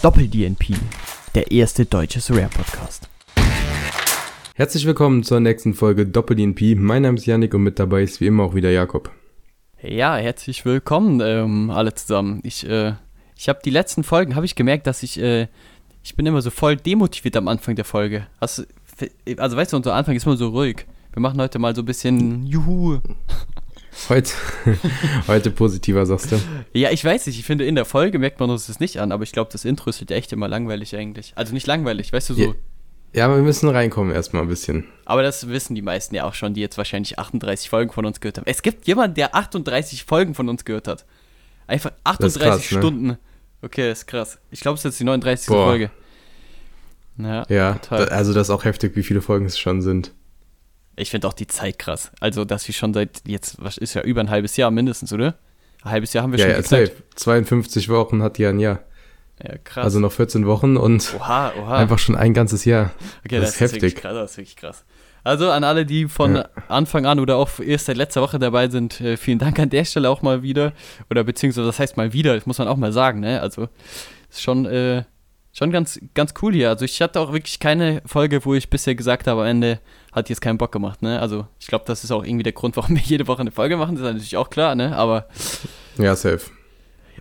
Doppel-DNP, der erste deutsche Rare-Podcast. Herzlich willkommen zur nächsten Folge Doppel-DNP. Mein Name ist Yannick und mit dabei ist wie immer auch wieder Jakob. Ja, herzlich willkommen ähm, alle zusammen. Ich, äh, ich habe die letzten Folgen, habe ich gemerkt, dass ich, äh, ich bin immer so voll demotiviert am Anfang der Folge. Also, also weißt du, unser Anfang ist immer so ruhig. Wir machen heute mal so ein bisschen Juhu. Heute, heute positiver, sagst du? Ja, ich weiß nicht. Ich finde, in der Folge merkt man uns das nicht an, aber ich glaube, das Intro ist halt echt immer langweilig eigentlich. Also nicht langweilig, weißt du so. Ja, ja aber wir müssen reinkommen erstmal ein bisschen. Aber das wissen die meisten ja auch schon, die jetzt wahrscheinlich 38 Folgen von uns gehört haben. Es gibt jemanden, der 38 Folgen von uns gehört hat. Einfach 38 krass, ne? Stunden. Ne? Okay, ist krass. Ich glaube, es ist jetzt die 39. Boah. Folge. Ja, ja da, also das ist auch heftig, wie viele Folgen es schon sind. Ich finde auch die Zeit krass. Also, dass wir schon seit jetzt, was ist ja über ein halbes Jahr mindestens, oder? Ein halbes Jahr haben wir ja, schon. Ja, safe. 52 Wochen hat die ein Jahr. Ja, krass. Also noch 14 Wochen und oha, oha. einfach schon ein ganzes Jahr. Okay, das, das ist heftig. Krass, das ist wirklich krass. Also an alle, die von ja. Anfang an oder auch erst seit letzter Woche dabei sind, äh, vielen Dank an der Stelle auch mal wieder. Oder beziehungsweise, das heißt mal wieder, das muss man auch mal sagen, ne? Also ist schon, äh, schon ganz, ganz cool hier. Also ich hatte auch wirklich keine Folge, wo ich bisher gesagt habe, am Ende hat jetzt keinen Bock gemacht, ne? Also ich glaube, das ist auch irgendwie der Grund, warum wir jede Woche eine Folge machen. Das ist natürlich auch klar, ne? Aber. Ja, safe.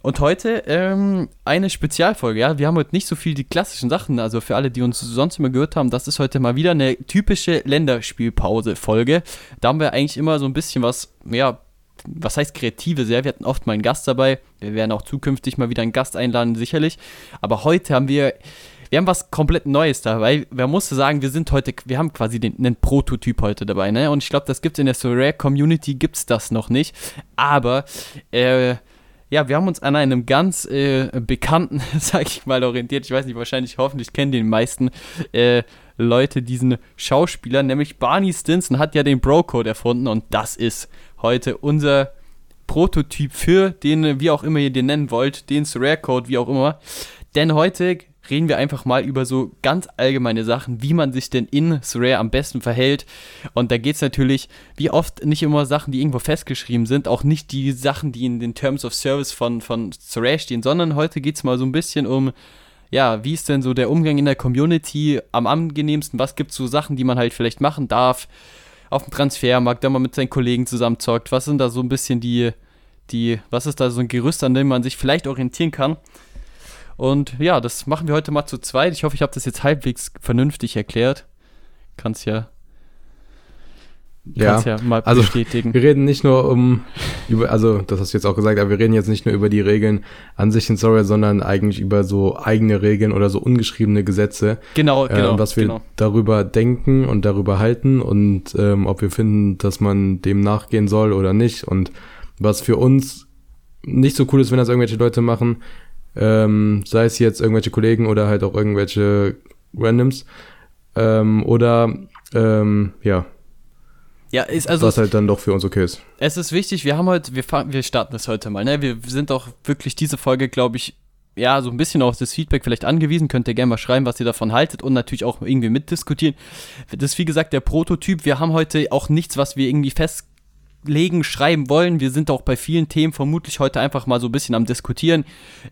Und heute ähm, eine Spezialfolge, ja. Wir haben heute nicht so viel die klassischen Sachen, also für alle, die uns sonst immer gehört haben, das ist heute mal wieder eine typische Länderspielpause-Folge. Da haben wir eigentlich immer so ein bisschen was, ja, was heißt Kreatives? Ja, wir hatten oft mal einen Gast dabei. Wir werden auch zukünftig mal wieder einen Gast einladen, sicherlich. Aber heute haben wir wir haben was komplett Neues dabei. Man musste sagen, wir sind heute, wir haben quasi den, einen Prototyp heute dabei, ne? Und ich glaube, das gibt es in der Sorare Community, gibt es das noch nicht. Aber, äh, ja, wir haben uns an einem ganz äh, bekannten, sag ich mal, orientiert. Ich weiß nicht, wahrscheinlich, hoffentlich kennen die meisten äh, Leute diesen Schauspieler, nämlich Barney Stinson hat ja den Bro-Code erfunden und das ist heute unser Prototyp für den, wie auch immer ihr den nennen wollt, den Rare Code, wie auch immer. Denn heute reden wir einfach mal über so ganz allgemeine Sachen, wie man sich denn in Sorare am besten verhält. Und da geht es natürlich, wie oft, nicht immer Sachen, die irgendwo festgeschrieben sind, auch nicht die Sachen, die in den Terms of Service von, von Sorare stehen, sondern heute geht es mal so ein bisschen um, ja, wie ist denn so der Umgang in der Community am angenehmsten? Was gibt es so Sachen, die man halt vielleicht machen darf? Auf dem Transfermarkt, wenn man mit seinen Kollegen zusammen zockt. Was sind da so ein bisschen die, die, was ist da so ein Gerüst, an dem man sich vielleicht orientieren kann? Und ja, das machen wir heute mal zu zweit. Ich hoffe, ich habe das jetzt halbwegs vernünftig erklärt. Kannst ja ja, ja mal also, bestätigen. Wir reden nicht nur um, über, also das hast du jetzt auch gesagt, aber wir reden jetzt nicht nur über die Regeln an sich in Sorry, sondern eigentlich über so eigene Regeln oder so ungeschriebene Gesetze. Genau, äh, genau. was wir genau. darüber denken und darüber halten und ähm, ob wir finden, dass man dem nachgehen soll oder nicht. Und was für uns nicht so cool ist, wenn das irgendwelche Leute machen, ähm, sei es jetzt irgendwelche Kollegen oder halt auch irgendwelche Randoms ähm, oder ähm, ja. Ja, ist also. Was halt dann doch für uns okay ist. Es ist wichtig, wir haben heute, wir, wir starten das heute mal, ne? Wir sind auch wirklich diese Folge, glaube ich, ja, so ein bisschen auf das Feedback vielleicht angewiesen. Könnt ihr gerne mal schreiben, was ihr davon haltet und natürlich auch irgendwie mitdiskutieren. Das ist wie gesagt der Prototyp. Wir haben heute auch nichts, was wir irgendwie fest legen, schreiben wollen. Wir sind auch bei vielen Themen vermutlich heute einfach mal so ein bisschen am Diskutieren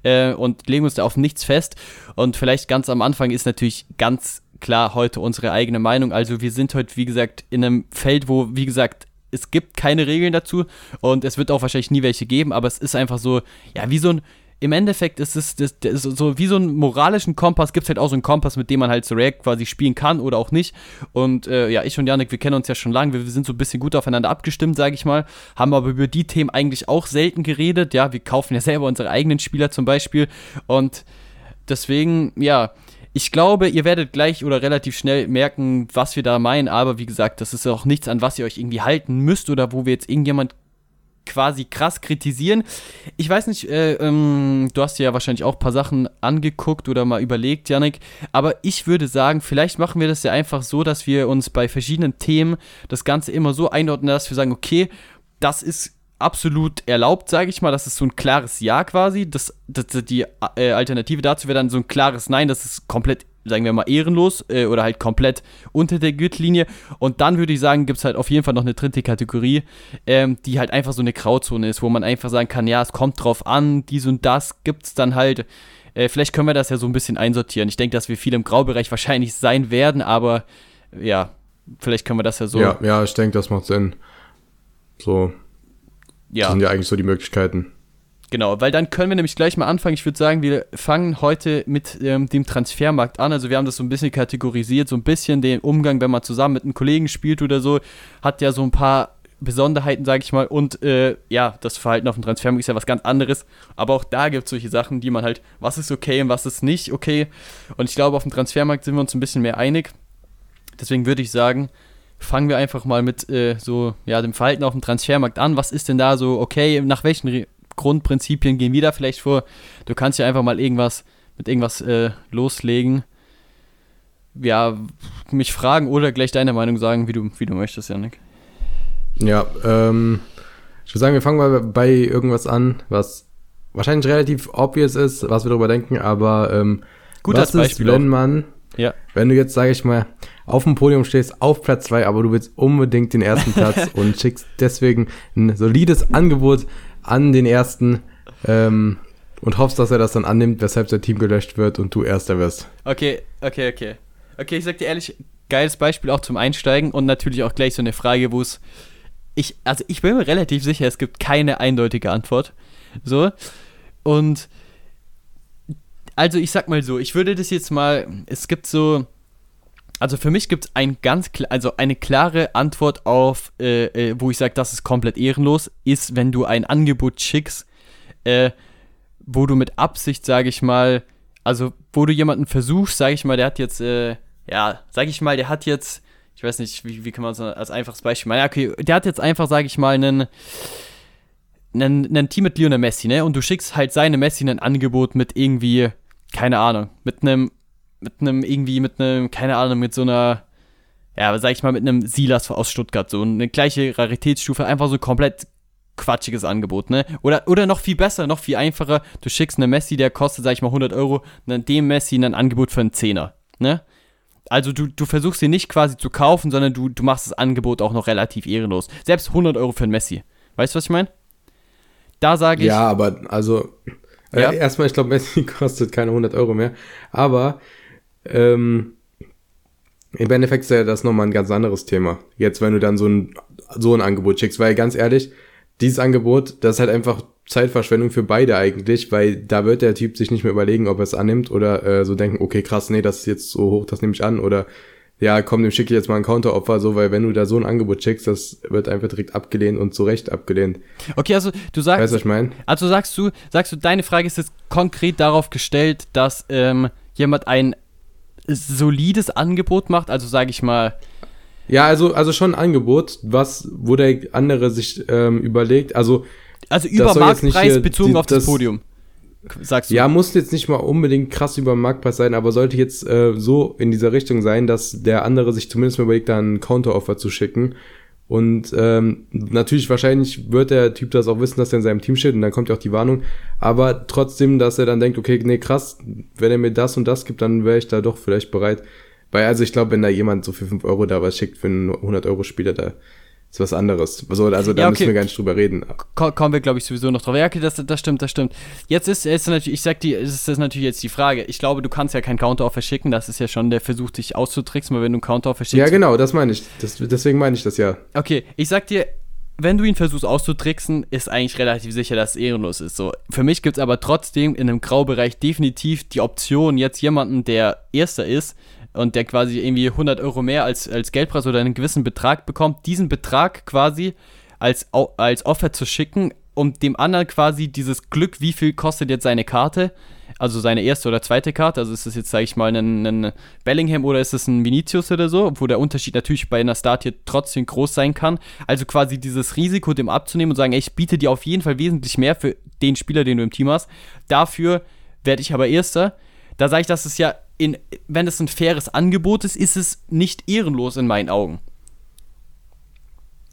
äh, und legen uns da auf nichts fest. Und vielleicht ganz am Anfang ist natürlich ganz klar heute unsere eigene Meinung. Also wir sind heute, wie gesagt, in einem Feld, wo, wie gesagt, es gibt keine Regeln dazu und es wird auch wahrscheinlich nie welche geben, aber es ist einfach so, ja, wie so ein im Endeffekt ist es das, das so wie so einen moralischen Kompass, gibt es halt auch so einen Kompass, mit dem man halt so React quasi spielen kann oder auch nicht. Und äh, ja, ich und Janik, wir kennen uns ja schon lange, wir, wir sind so ein bisschen gut aufeinander abgestimmt, sage ich mal, haben aber über die Themen eigentlich auch selten geredet. Ja, wir kaufen ja selber unsere eigenen Spieler zum Beispiel. Und deswegen, ja, ich glaube, ihr werdet gleich oder relativ schnell merken, was wir da meinen, aber wie gesagt, das ist auch nichts, an was ihr euch irgendwie halten müsst oder wo wir jetzt irgendjemand quasi krass kritisieren. Ich weiß nicht, äh, ähm, du hast dir ja wahrscheinlich auch ein paar Sachen angeguckt oder mal überlegt, Janik, aber ich würde sagen, vielleicht machen wir das ja einfach so, dass wir uns bei verschiedenen Themen das Ganze immer so einordnen, dass wir sagen, okay, das ist absolut erlaubt, sage ich mal. Das ist so ein klares Ja quasi. Das, das, die äh, Alternative dazu wäre dann so ein klares Nein. Das ist komplett sagen wir mal, ehrenlos äh, oder halt komplett unter der Gürtellinie. Und dann würde ich sagen, gibt es halt auf jeden Fall noch eine dritte Kategorie, ähm, die halt einfach so eine Grauzone ist, wo man einfach sagen kann, ja, es kommt drauf an, dies und das gibt es dann halt. Äh, vielleicht können wir das ja so ein bisschen einsortieren. Ich denke, dass wir viel im Graubereich wahrscheinlich sein werden, aber ja, vielleicht können wir das ja so. Ja, ja, ich denke, das macht Sinn. So. Ja. Das sind ja eigentlich so die Möglichkeiten. Genau, weil dann können wir nämlich gleich mal anfangen. Ich würde sagen, wir fangen heute mit ähm, dem Transfermarkt an. Also wir haben das so ein bisschen kategorisiert, so ein bisschen den Umgang, wenn man zusammen mit einem Kollegen spielt oder so, hat ja so ein paar Besonderheiten, sage ich mal. Und äh, ja, das Verhalten auf dem Transfermarkt ist ja was ganz anderes. Aber auch da gibt es solche Sachen, die man halt, was ist okay und was ist nicht okay. Und ich glaube, auf dem Transfermarkt sind wir uns ein bisschen mehr einig. Deswegen würde ich sagen, fangen wir einfach mal mit äh, so ja dem Verhalten auf dem Transfermarkt an. Was ist denn da so okay? Nach welchen Re Grundprinzipien gehen wir da vielleicht vor? Du kannst ja einfach mal irgendwas mit irgendwas äh, loslegen. Ja, mich fragen oder gleich deine Meinung sagen, wie du, wie du möchtest, Janik. Ja, ähm, ich würde sagen, wir fangen mal bei irgendwas an, was wahrscheinlich relativ obvious ist, was wir darüber denken, aber ähm, Gut, was ist, wenn man, ja. wenn du jetzt, sage ich mal, auf dem Podium stehst, auf Platz 2, aber du willst unbedingt den ersten Platz und schickst deswegen ein solides Angebot an den ersten ähm, und hoffst, dass er das dann annimmt, weshalb sein Team gelöscht wird und du Erster wirst. Okay, okay, okay. Okay, ich sag dir ehrlich, geiles Beispiel auch zum Einsteigen und natürlich auch gleich so eine Frage, wo es. Ich, also ich bin mir relativ sicher, es gibt keine eindeutige Antwort. So. Und also ich sag mal so, ich würde das jetzt mal, es gibt so, also für mich gibt es ein ganz, also eine klare Antwort auf, äh, äh, wo ich sage, das ist komplett ehrenlos, ist, wenn du ein Angebot schickst, äh, wo du mit Absicht, sage ich mal, also wo du jemanden versuchst, sage ich mal, der hat jetzt, äh, ja, sag ich mal, der hat jetzt, ich weiß nicht, wie, wie kann man es als einfaches Beispiel machen, ja, okay, der hat jetzt einfach, sag ich mal, einen, einen, einen Team mit Lionel Messi, ne, und du schickst halt seine Messi ein Angebot mit irgendwie, keine Ahnung, mit einem, mit einem, irgendwie, mit einem, keine Ahnung, mit so einer, ja, sag ich mal, mit einem Silas aus Stuttgart, so eine gleiche Raritätsstufe, einfach so komplett quatschiges Angebot, ne? Oder, oder noch viel besser, noch viel einfacher, du schickst eine Messi, der kostet, sag ich mal, 100 Euro, dann dem Messi ein Angebot für einen Zehner, ne? Also du, du versuchst sie nicht quasi zu kaufen, sondern du, du machst das Angebot auch noch relativ ehrenlos. Selbst 100 Euro für einen Messi. Weißt du, was ich meine? Da sage ich. Ja, aber also äh, ja? erstmal, ich glaube, Messi kostet keine 100 Euro mehr. Aber ähm, im Endeffekt ist ja das nochmal ein ganz anderes Thema. Jetzt, wenn du dann so ein, so ein Angebot schickst, weil ganz ehrlich, dieses Angebot, das ist halt einfach Zeitverschwendung für beide eigentlich, weil da wird der Typ sich nicht mehr überlegen, ob er es annimmt oder äh, so denken, okay, krass, nee, das ist jetzt so hoch, das nehme ich an oder ja, komm, dem schicke ich jetzt mal ein Counteropfer, so, weil wenn du da so ein Angebot schickst, das wird einfach direkt abgelehnt und zu Recht abgelehnt. Okay, also du sagst. Weißt du, was ich meine? Also sagst du, sagst du, deine Frage ist jetzt konkret darauf gestellt, dass ähm, jemand ein solides Angebot macht, also sage ich mal, ja, also, also schon ein Angebot, was, wo der andere sich ähm, überlegt, also. Also über Marktpreis hier, bezogen die, auf das, das, Podium. Sagst du? Ja, muss jetzt nicht mal unbedingt krass über Marktpreis sein, aber sollte jetzt äh, so in dieser Richtung sein, dass der andere sich zumindest mal überlegt, da einen Counteroffer zu schicken. Und ähm, natürlich, wahrscheinlich wird der Typ das auch wissen, dass er in seinem Team steht und dann kommt ja auch die Warnung. Aber trotzdem, dass er dann denkt, okay, nee, krass, wenn er mir das und das gibt, dann wäre ich da doch vielleicht bereit, weil also ich glaube, wenn da jemand so für 5 Euro da was schickt für einen 100-Euro-Spieler, da ist was anderes. Also, also da ja, okay. müssen wir gar nicht drüber reden. kommen wir, glaube ich, sowieso noch drauf. Ja, okay, das, das stimmt, das stimmt. Jetzt ist, ist natürlich, ich sag dir, ist das natürlich jetzt die Frage. Ich glaube, du kannst ja keinen Counter-Offer schicken. Das ist ja schon der Versuch, dich auszutricksen, weil wenn du einen Counter-Offer schickst. Ja, genau, das meine ich. Das, deswegen meine ich das ja. Okay, ich sag dir, wenn du ihn versuchst auszutricksen, ist eigentlich relativ sicher, dass es ehrenlos ist. So, für mich gibt es aber trotzdem in einem Graubereich definitiv die Option, jetzt jemanden, der Erster ist, und der quasi irgendwie 100 Euro mehr als, als Geldpreis oder einen gewissen Betrag bekommt, diesen Betrag quasi als, als Offer zu schicken, um dem anderen quasi dieses Glück, wie viel kostet jetzt seine Karte, also seine erste oder zweite Karte, also ist das jetzt, sage ich mal, ein, ein Bellingham oder ist es ein Vinicius oder so, wo der Unterschied natürlich bei einer Start hier trotzdem groß sein kann. Also quasi dieses Risiko dem abzunehmen und sagen, ey, ich biete dir auf jeden Fall wesentlich mehr für den Spieler, den du im Team hast. Dafür werde ich aber Erster. Da sage ich, das ist ja in, wenn es ein faires Angebot ist, ist es nicht ehrenlos in meinen Augen.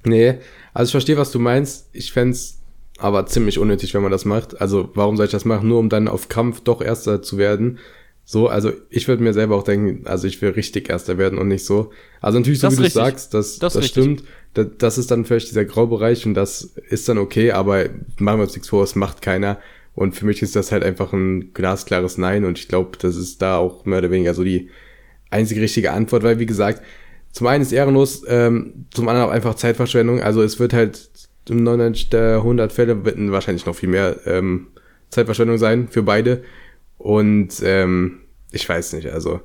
Nee, also ich verstehe, was du meinst. Ich fände es aber ziemlich unnötig, wenn man das macht. Also warum soll ich das machen? Nur um dann auf Kampf doch Erster zu werden. So, also ich würde mir selber auch denken, also ich will richtig Erster werden und nicht so. Also natürlich, so das wie du sagst, das, das, das stimmt. Das, das ist dann vielleicht dieser Graubereich und das ist dann okay, aber machen wir uns nichts vor, es macht keiner. Und für mich ist das halt einfach ein glasklares Nein und ich glaube, das ist da auch mehr oder weniger so die einzige richtige Antwort, weil wie gesagt, zum einen ist ehrenlos, ähm, zum anderen auch einfach Zeitverschwendung. Also es wird halt im 99 der 100 Fälle wird wahrscheinlich noch viel mehr ähm, Zeitverschwendung sein für beide. Und ähm, ich weiß nicht, also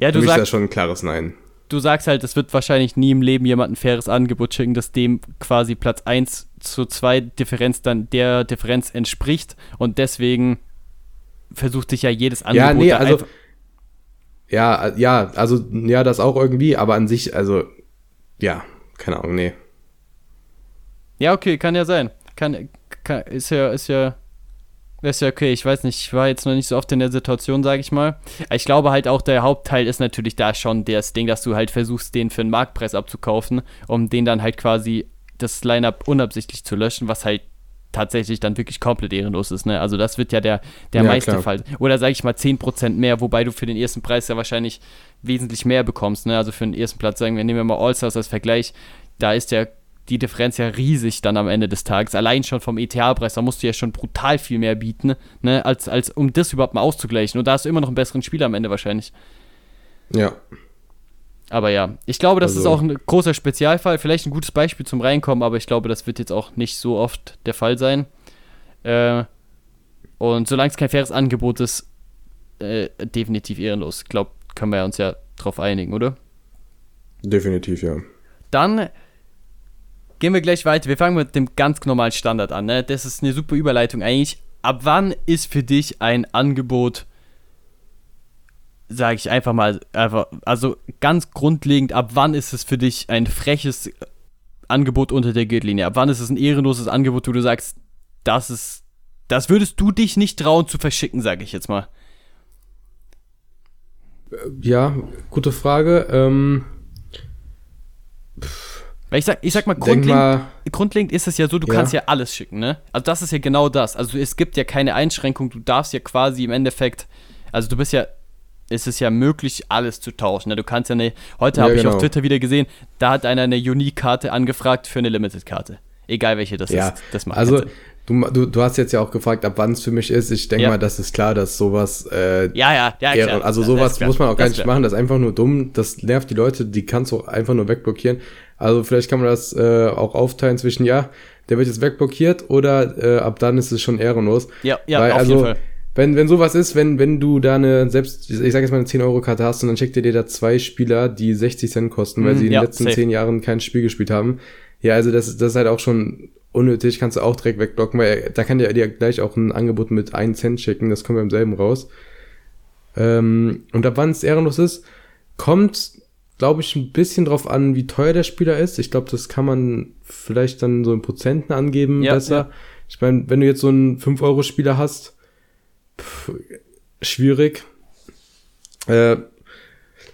ja, du für mich sagst, ist das schon ein klares Nein. Du sagst halt, es wird wahrscheinlich nie im Leben jemand ein faires Angebot schicken, das dem quasi Platz 1 zu 2 Differenz dann der Differenz entspricht und deswegen versucht sich ja jedes Angebot ja, nee, also ja, ja, also ja, das auch irgendwie, aber an sich, also ja, keine Ahnung, nee. Ja, okay, kann ja sein. Kann, kann ist ja, ist ja, ist ja okay. Ich weiß nicht, ich war jetzt noch nicht so oft in der Situation, sage ich mal. Ich glaube halt auch, der Hauptteil ist natürlich da schon das Ding, dass du halt versuchst, den für einen Marktpreis abzukaufen, um den dann halt quasi das Line-Up unabsichtlich zu löschen, was halt tatsächlich dann wirklich komplett ehrenlos ist. Ne? Also das wird ja der, der ja, meiste klar. Fall. Oder sage ich mal 10% mehr, wobei du für den ersten Preis ja wahrscheinlich wesentlich mehr bekommst. Ne? Also für den ersten Platz, sagen wir, nehmen wir mal All-Stars als Vergleich, da ist ja die Differenz ja riesig dann am Ende des Tages. Allein schon vom ETH-Preis, da musst du ja schon brutal viel mehr bieten, ne? als, als um das überhaupt mal auszugleichen. Und da hast du immer noch einen besseren Spieler am Ende wahrscheinlich. Ja. Aber ja, ich glaube, das also. ist auch ein großer Spezialfall. Vielleicht ein gutes Beispiel zum Reinkommen, aber ich glaube, das wird jetzt auch nicht so oft der Fall sein. Äh, und solange es kein faires Angebot ist, äh, definitiv ehrenlos. Ich glaube, können wir uns ja drauf einigen, oder? Definitiv, ja. Dann gehen wir gleich weiter. Wir fangen mit dem ganz normalen Standard an. Ne? Das ist eine super Überleitung eigentlich. Ab wann ist für dich ein Angebot sage ich einfach mal, einfach, also ganz grundlegend, ab wann ist es für dich ein freches Angebot unter der Gürtellinie? Ab wann ist es ein ehrenloses Angebot, wo du sagst, das ist, das würdest du dich nicht trauen zu verschicken, sage ich jetzt mal? Ja, gute Frage. Ähm, Weil ich sag, ich sag mal, grundlegend, mal, grundlegend ist es ja so, du ja. kannst ja alles schicken, ne? Also das ist ja genau das. Also es gibt ja keine Einschränkung, du darfst ja quasi im Endeffekt, also du bist ja ist es ja möglich, alles zu tauschen. Du kannst ja eine, heute ja, habe ich genau. auf Twitter wieder gesehen, da hat einer eine Unique-Karte angefragt für eine Limited-Karte. Egal welche das ja, ist. Das also du, du, du hast jetzt ja auch gefragt, ab wann es für mich ist. Ich denke ja. mal, das ist klar, dass sowas äh, Ja, ja, ja, klar. Also sowas muss man auch gar nicht machen, das ist einfach nur dumm. Das nervt die Leute, die kannst du auch einfach nur wegblockieren. Also vielleicht kann man das äh, auch aufteilen zwischen, ja, der wird jetzt wegblockiert oder äh, ab dann ist es schon ehrenlos. Ja, ja, Weil, auf also, jeden Fall wenn, wenn sowas ist, wenn, wenn du da eine, selbst, ich sag jetzt mal eine 10-Euro-Karte hast und dann schickt ihr dir da zwei Spieler, die 60 Cent kosten, weil mm, sie in ja, den letzten safe. 10 Jahren kein Spiel gespielt haben. Ja, also das, das ist halt auch schon unnötig, kannst du auch direkt wegblocken, weil da kann der dir gleich auch ein Angebot mit 1 Cent schicken, das kommt beim selben raus. Ähm, und ab wann es ehrenlos ist, kommt, glaube ich, ein bisschen drauf an, wie teuer der Spieler ist. Ich glaube, das kann man vielleicht dann so in Prozenten angeben ja, besser. Ja. Ich meine, wenn du jetzt so einen 5-Euro-Spieler hast, pff, schwierig. Äh,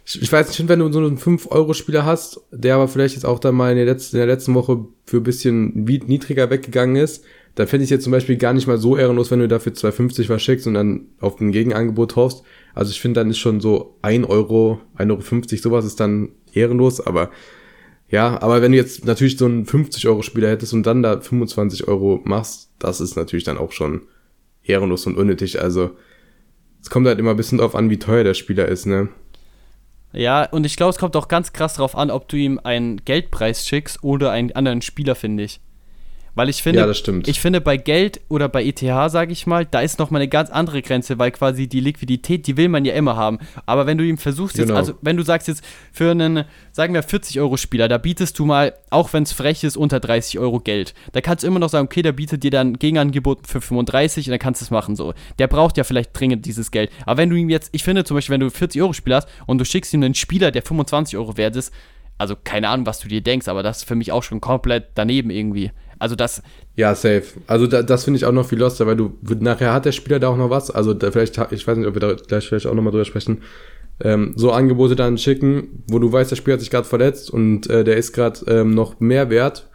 ich weiß nicht, wenn du so einen 5-Euro-Spieler hast, der aber vielleicht jetzt auch dann mal in der, letzten, in der letzten Woche für ein bisschen niedriger weggegangen ist, dann fände ich jetzt zum Beispiel gar nicht mal so ehrenlos, wenn du dafür 2,50 was schickst und dann auf ein Gegenangebot hoffst. Also ich finde, dann ist schon so 1 Euro, 1,50 Euro, sowas ist dann ehrenlos, aber ja, aber wenn du jetzt natürlich so einen 50-Euro-Spieler hättest und dann da 25 Euro machst, das ist natürlich dann auch schon ehrenlos und unnötig. Also es kommt halt immer ein bisschen drauf an, wie teuer der Spieler ist, ne? Ja, und ich glaube, es kommt auch ganz krass drauf an, ob du ihm einen Geldpreis schickst oder einen anderen Spieler, finde ich. Weil ich finde, ja, ich finde bei Geld oder bei ETH, sage ich mal, da ist nochmal eine ganz andere Grenze, weil quasi die Liquidität, die will man ja immer haben. Aber wenn du ihm versuchst jetzt, genau. also wenn du sagst jetzt für einen, sagen wir 40 Euro Spieler, da bietest du mal, auch wenn es frech ist, unter 30 Euro Geld. Da kannst du immer noch sagen, okay, der bietet dir dann Gegenangebot für 35 und dann kannst du es machen so. Der braucht ja vielleicht dringend dieses Geld. Aber wenn du ihm jetzt, ich finde zum Beispiel, wenn du 40 Euro Spieler hast und du schickst ihm einen Spieler, der 25 Euro wert ist, also keine Ahnung, was du dir denkst, aber das ist für mich auch schon komplett daneben irgendwie. Also das. Ja, safe. Also da, das finde ich auch noch viel loster, weil du nachher hat der Spieler da auch noch was. Also da vielleicht, ich weiß nicht, ob wir da gleich vielleicht auch nochmal drüber sprechen. Ähm, so Angebote dann schicken, wo du weißt, der Spieler hat sich gerade verletzt und äh, der ist gerade ähm, noch mehr wert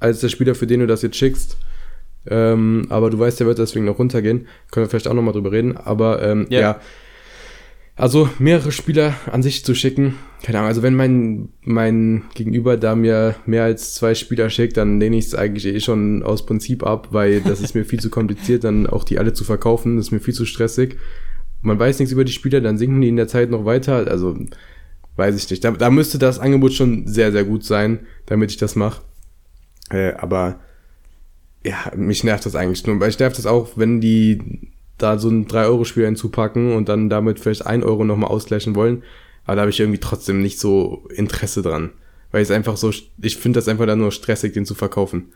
als der Spieler, für den du das jetzt schickst. Ähm, aber du weißt, der wird deswegen noch runtergehen. Können wir vielleicht auch nochmal drüber reden. Aber ähm, ja. ja. Also mehrere Spieler an sich zu schicken, keine Ahnung, also wenn mein, mein Gegenüber da mir mehr als zwei Spieler schickt, dann lehne ich es eigentlich eh schon aus Prinzip ab, weil das ist mir viel zu kompliziert, dann auch die alle zu verkaufen, das ist mir viel zu stressig. Man weiß nichts über die Spieler, dann sinken die in der Zeit noch weiter, also weiß ich nicht. Da, da müsste das Angebot schon sehr, sehr gut sein, damit ich das mache. Äh, aber ja, mich nervt das eigentlich nur, weil ich nervt das auch, wenn die da so ein 3-Euro-Spiel hinzupacken und dann damit vielleicht 1 Euro nochmal ausgleichen wollen. Aber da habe ich irgendwie trotzdem nicht so Interesse dran. Weil es einfach so, ich finde das einfach dann nur stressig, den zu verkaufen.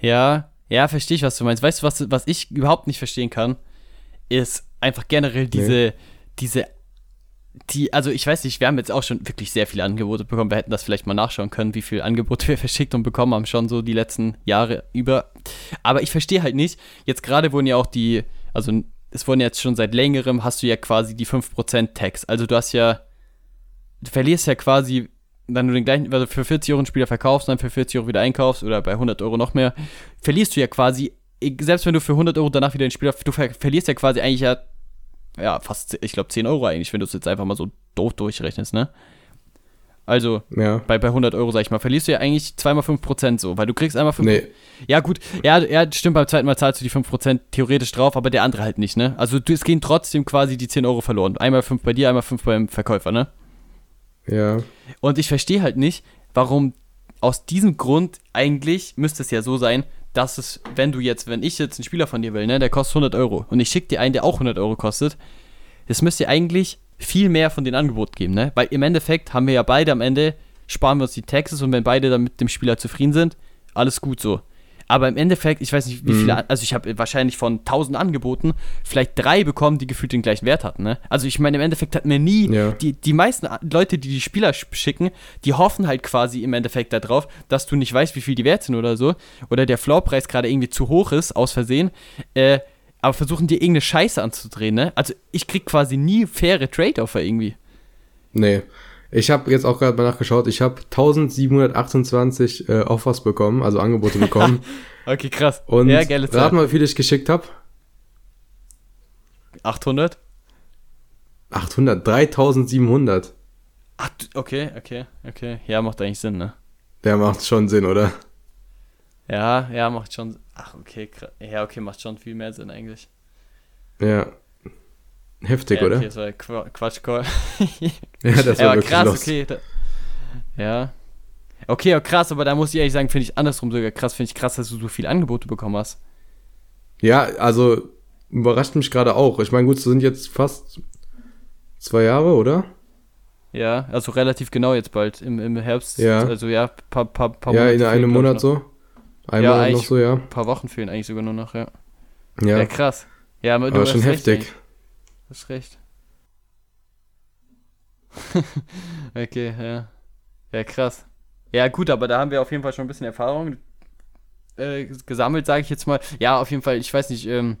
Ja, ja, verstehe ich, was du meinst. Weißt du, was, was ich überhaupt nicht verstehen kann, ist einfach generell diese, nee. diese, die, also ich weiß nicht, wir haben jetzt auch schon wirklich sehr viele Angebote bekommen. Wir hätten das vielleicht mal nachschauen können, wie viele Angebote wir verschickt und bekommen haben, schon so die letzten Jahre über. Aber ich verstehe halt nicht, jetzt gerade wurden ja auch die, also es wurden jetzt schon seit längerem, hast du ja quasi die 5% Tax. Also du hast ja, du verlierst ja quasi, wenn du den gleichen, also für 40 Euro einen Spieler verkaufst, dann für 40 Euro wieder einkaufst oder bei 100 Euro noch mehr, verlierst du ja quasi, selbst wenn du für 100 Euro danach wieder den Spieler, du ver verlierst ja quasi eigentlich ja, ja fast, ich glaube 10 Euro eigentlich, wenn du es jetzt einfach mal so doof durchrechnest, ne? Also ja. bei, bei 100 Euro, sag ich mal, verlierst du ja eigentlich zweimal 5% so, weil du kriegst einmal 5%. Nee. Ja, gut, ja, ja, stimmt, beim zweiten Mal zahlst du die 5% theoretisch drauf, aber der andere halt nicht, ne? Also du, es gehen trotzdem quasi die 10 Euro verloren. Einmal 5 bei dir, einmal 5 beim Verkäufer, ne? Ja. Und ich verstehe halt nicht, warum aus diesem Grund eigentlich müsste es ja so sein, dass es, wenn du jetzt, wenn ich jetzt einen Spieler von dir will, ne, der kostet 100 Euro und ich schicke dir einen, der auch 100 Euro kostet, das müsste eigentlich viel mehr von den Angeboten geben, ne? Weil im Endeffekt haben wir ja beide am Ende, sparen wir uns die Taxes und wenn beide dann mit dem Spieler zufrieden sind, alles gut so. Aber im Endeffekt, ich weiß nicht, wie viele, mhm. also ich habe wahrscheinlich von 1000 Angeboten vielleicht drei bekommen, die gefühlt den gleichen Wert hatten. Ne? Also ich meine, im Endeffekt hat mir nie, ja. die, die meisten Leute, die die Spieler schicken, die hoffen halt quasi im Endeffekt darauf, dass du nicht weißt, wie viel die wert sind oder so. Oder der Floorpreis gerade irgendwie zu hoch ist, aus Versehen. Äh, aber versuchen dir irgendeine Scheiße anzudrehen, ne? Also ich krieg quasi nie faire Trade-Offer irgendwie. Nee. Ich habe jetzt auch gerade mal nachgeschaut, ich habe 1728 äh, Offers bekommen, also Angebote bekommen. okay, krass. Und ja, geile Zeit. rat mal, wie viel ich geschickt habe. 800? 800, 3700. Ach, okay, okay, okay. Ja, macht eigentlich Sinn, ne? Der macht schon Sinn, oder? Ja, ja, macht schon. Ach, okay, ja, okay, macht schon viel mehr Sinn eigentlich. Ja. Heftig, ja, okay, oder? Das war Qu Quatschcall. ja, das war, ja, krass, los. okay. Da, ja. Okay, ja, krass, aber da muss ich ehrlich sagen, finde ich andersrum sogar krass. Finde ich krass, dass du so viele Angebote bekommen hast. Ja, also überrascht mich gerade auch. Ich meine, gut, es sind jetzt fast zwei Jahre, oder? Ja, also relativ genau jetzt bald im, im Herbst. Ja. Also ja, paar, paar, paar ja, Monate. Ja, in einem Monat so. Ein ja, noch so, ja. Ein paar Wochen fehlen eigentlich sogar nur noch, ja. Ja, ja krass. Ja, aber, aber schon heftig. Recht, du hast recht. okay, ja. Ja, krass. Ja, gut, aber da haben wir auf jeden Fall schon ein bisschen Erfahrung äh, gesammelt, sage ich jetzt mal. Ja, auf jeden Fall, ich weiß nicht, ähm,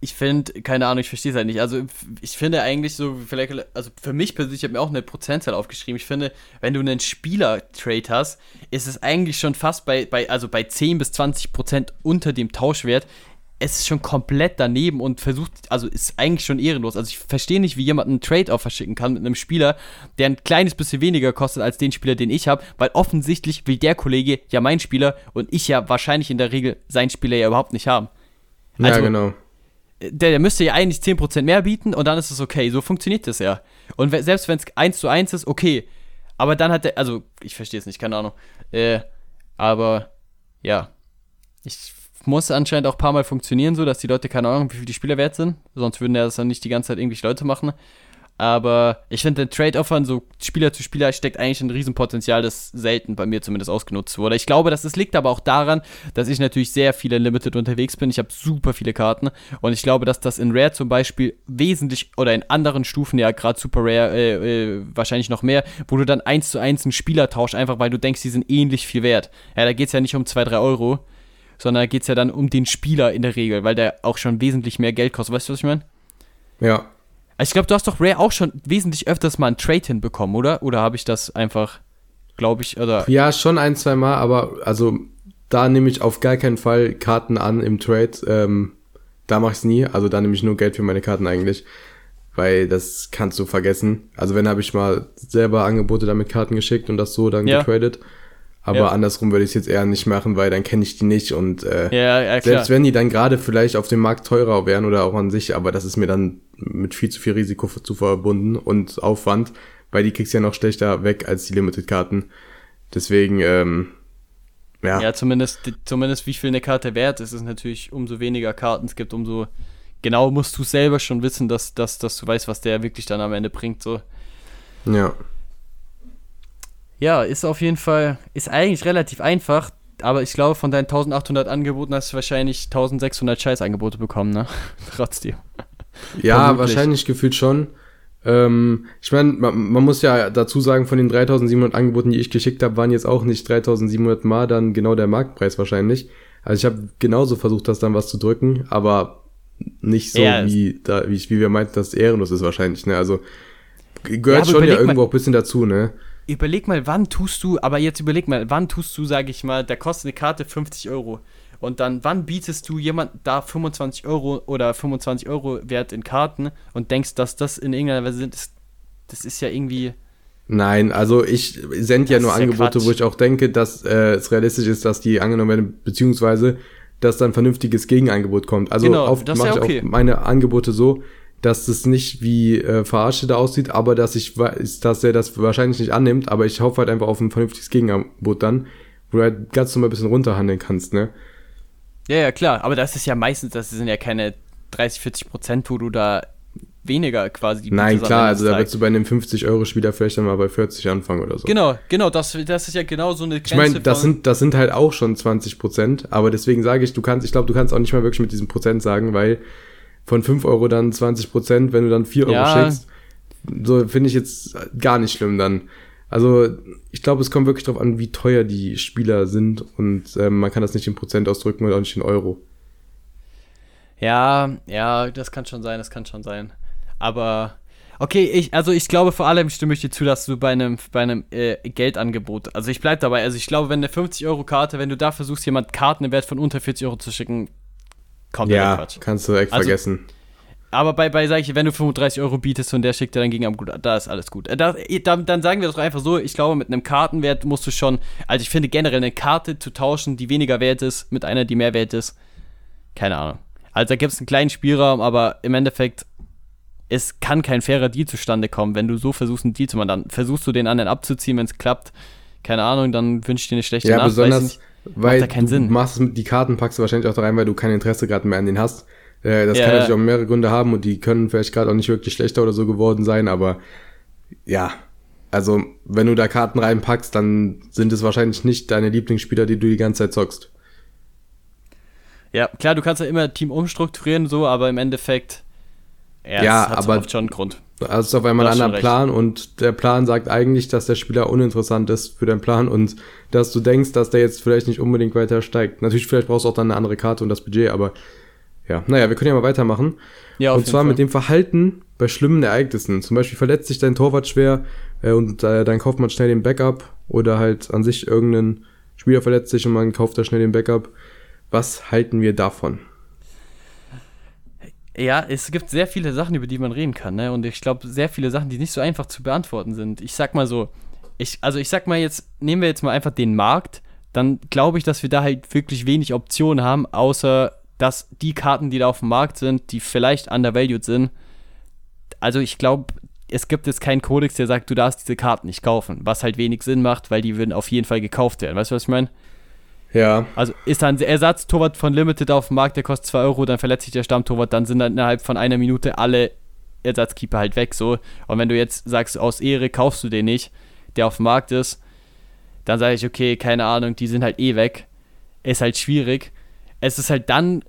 ich finde, keine Ahnung, ich verstehe es halt nicht. Also ich finde eigentlich so, vielleicht, also für mich persönlich, ich habe mir auch eine Prozentzahl aufgeschrieben. Ich finde, wenn du einen Spieler-Trade hast, ist es eigentlich schon fast bei, bei, also bei 10 bis 20 Prozent unter dem Tauschwert. Es ist schon komplett daneben und versucht, also ist eigentlich schon ehrenlos. Also ich verstehe nicht, wie jemand einen Trade-Offer schicken kann mit einem Spieler, der ein kleines bisschen weniger kostet als den Spieler, den ich habe, weil offensichtlich will der Kollege ja meinen Spieler und ich ja wahrscheinlich in der Regel seinen Spieler ja überhaupt nicht haben. Also, ja, genau der, der müsste ja eigentlich 10% mehr bieten und dann ist es okay. So funktioniert das ja. Und selbst wenn es 1 zu 1 ist, okay. Aber dann hat der, also ich verstehe es nicht, keine Ahnung. Äh, aber ja. Ich muss anscheinend auch ein paar Mal funktionieren, so dass die Leute keine Ahnung, wie viel die Spieler wert sind. Sonst würden ja das dann nicht die ganze Zeit irgendwelche Leute machen. Aber ich finde, den Trade-Offern, so Spieler zu Spieler, steckt eigentlich ein Riesenpotenzial, das selten bei mir zumindest ausgenutzt wurde. Ich glaube, das ist, liegt aber auch daran, dass ich natürlich sehr viele Limited unterwegs bin. Ich habe super viele Karten und ich glaube, dass das in Rare zum Beispiel wesentlich oder in anderen Stufen, ja, gerade Super Rare, äh, äh, wahrscheinlich noch mehr, wo du dann eins zu eins einen Spieler tauschst, einfach weil du denkst, die sind ähnlich viel wert. Ja, da geht es ja nicht um 2, 3 Euro, sondern da geht es ja dann um den Spieler in der Regel, weil der auch schon wesentlich mehr Geld kostet. Weißt du, was ich meine? Ja, also ich glaube, du hast doch Rare auch schon wesentlich öfters mal einen Trade hinbekommen, oder? Oder habe ich das einfach, glaube ich, oder? Ja, schon ein, zwei Mal, aber also da nehme ich auf gar keinen Fall Karten an im Trade. Ähm, da mache ich es nie. Also da nehme ich nur Geld für meine Karten eigentlich. weil das kannst du vergessen. Also wenn habe ich mal selber Angebote damit Karten geschickt und das so dann ja. getradet. Aber ja. andersrum würde ich es jetzt eher nicht machen, weil dann kenne ich die nicht und äh, ja, ja, selbst wenn die dann gerade vielleicht auf dem Markt teurer wären oder auch an sich, aber das ist mir dann mit viel zu viel Risiko zu verbunden und Aufwand, weil die kriegst ja noch schlechter weg als die Limited-Karten. Deswegen, ähm, ja. Ja, zumindest, zumindest wie viel eine Karte wert ist, ist natürlich, umso weniger Karten es gibt, umso genau musst du selber schon wissen, dass, dass, dass du weißt, was der wirklich dann am Ende bringt. So. Ja. Ja, ist auf jeden Fall, ist eigentlich relativ einfach, aber ich glaube, von deinen 1800 Angeboten hast du wahrscheinlich 1600 Scheißangebote bekommen, ne? Trotzdem. Ja, Vermutlich. wahrscheinlich gefühlt schon. Ähm, ich meine, man, man, muss ja dazu sagen, von den 3700 Angeboten, die ich geschickt habe, waren jetzt auch nicht 3700 Mal dann genau der Marktpreis wahrscheinlich. Also ich habe genauso versucht, das dann was zu drücken, aber nicht so, ja, wie, da, wie, wie wir meinten, dass es ehrenlos ist wahrscheinlich. Ne? Also gehört ja, schon ja irgendwo auch ein bisschen dazu, ne? Überleg mal, wann tust du, aber jetzt überleg mal, wann tust du, sage ich mal, da kostet eine Karte 50 Euro. Und dann, wann bietest du jemand da 25 Euro oder 25 Euro wert in Karten und denkst, dass das in irgendeiner Weise sind, das, das ist ja irgendwie. Nein, also ich sende ja nur Angebote, ja wo ich auch denke, dass äh, es realistisch ist, dass die angenommen werden, beziehungsweise dass dann vernünftiges Gegenangebot kommt. Also genau, oft mache ich okay. auch meine Angebote so, dass es nicht wie äh, Verarsche da aussieht, aber dass ich weiß, dass er das wahrscheinlich nicht annimmt, aber ich hoffe halt einfach auf ein vernünftiges Gegenangebot dann, wo du halt ganz normal ein bisschen runterhandeln kannst, ne? Ja, ja, klar, aber das ist ja meistens, das sind ja keine 30, 40 Prozent, wo du da weniger quasi die Nein, klar, also da würdest du bei einem 50-Euro-Spieler vielleicht dann mal bei 40 anfangen oder so. Genau, genau, das, das ist ja genau so eine Grenze. Ich meine, das sind, das sind halt auch schon 20 Prozent, aber deswegen sage ich, du kannst, ich glaube, du kannst auch nicht mal wirklich mit diesem Prozent sagen, weil von 5 Euro dann 20 Prozent, wenn du dann 4 Euro ja. schickst, so finde ich jetzt gar nicht schlimm dann. Also ich glaube, es kommt wirklich darauf an, wie teuer die Spieler sind und ähm, man kann das nicht in Prozent ausdrücken oder auch nicht in Euro. Ja, ja, das kann schon sein, das kann schon sein. Aber okay, ich, also ich glaube vor allem stimme ich dir zu, dass du bei einem, bei einem äh, Geldangebot, also ich bleibe dabei, also ich glaube, wenn eine 50-Euro-Karte, wenn du da versuchst, jemand Karten im Wert von unter 40 Euro zu schicken, kommt ja, Quatsch. kannst du echt also, vergessen. Aber bei, bei, sag ich, wenn du 35 Euro bietest und der schickt dir dann gegen am gut, da ist alles gut. Da, da, dann sagen wir das doch einfach so, ich glaube, mit einem Kartenwert musst du schon, also ich finde generell eine Karte zu tauschen, die weniger wert ist, mit einer, die mehr wert ist, keine Ahnung. Also da gibt es einen kleinen Spielraum, aber im Endeffekt es kann kein fairer Deal zustande kommen, wenn du so versuchst, einen Deal zu machen. Dann versuchst du den anderen abzuziehen, wenn es klappt. Keine Ahnung, dann wünsche ich dir eine schlechte ja, Nacht. Besonders, nicht, weil keinen du Sinn. machst die Karten packst du wahrscheinlich auch da rein, weil du kein Interesse gerade mehr an denen hast. Äh, das ja, kann natürlich auch mehrere Gründe haben und die können vielleicht gerade auch nicht wirklich schlechter oder so geworden sein, aber ja, also wenn du da Karten reinpackst, dann sind es wahrscheinlich nicht deine Lieblingsspieler, die du die ganze Zeit zockst. Ja, klar, du kannst ja immer Team umstrukturieren, so, aber im Endeffekt ja, ja aber schon einen Grund. Also ist auf einmal ein anderer Plan und der Plan sagt eigentlich, dass der Spieler uninteressant ist für deinen Plan und dass du denkst, dass der jetzt vielleicht nicht unbedingt weiter steigt. Natürlich, vielleicht brauchst du auch dann eine andere Karte und das Budget, aber ja, naja, wir können ja mal weitermachen. Ja, und zwar Fall. mit dem Verhalten bei schlimmen Ereignissen. Zum Beispiel verletzt sich dein Torwart schwer äh, und äh, dann kauft man schnell den Backup oder halt an sich irgendein Spieler verletzt sich und man kauft da schnell den Backup. Was halten wir davon? Ja, es gibt sehr viele Sachen, über die man reden kann, ne? Und ich glaube, sehr viele Sachen, die nicht so einfach zu beantworten sind. Ich sag mal so, ich, also ich sag mal jetzt, nehmen wir jetzt mal einfach den Markt, dann glaube ich, dass wir da halt wirklich wenig Optionen haben, außer dass die Karten, die da auf dem Markt sind, die vielleicht undervalued sind. Also ich glaube, es gibt jetzt keinen Kodex, der sagt, du darfst diese Karten nicht kaufen, was halt wenig Sinn macht, weil die würden auf jeden Fall gekauft werden. Weißt du, was ich meine? Ja. Also ist da ein Ersatztorwart von Limited auf dem Markt, der kostet 2 Euro, dann verletzt sich der Stammtorwart, dann sind dann innerhalb von einer Minute alle Ersatzkeeper halt weg so. Und wenn du jetzt sagst, aus Ehre kaufst du den nicht, der auf dem Markt ist, dann sage ich, okay, keine Ahnung, die sind halt eh weg. Ist halt schwierig. Es ist halt dann,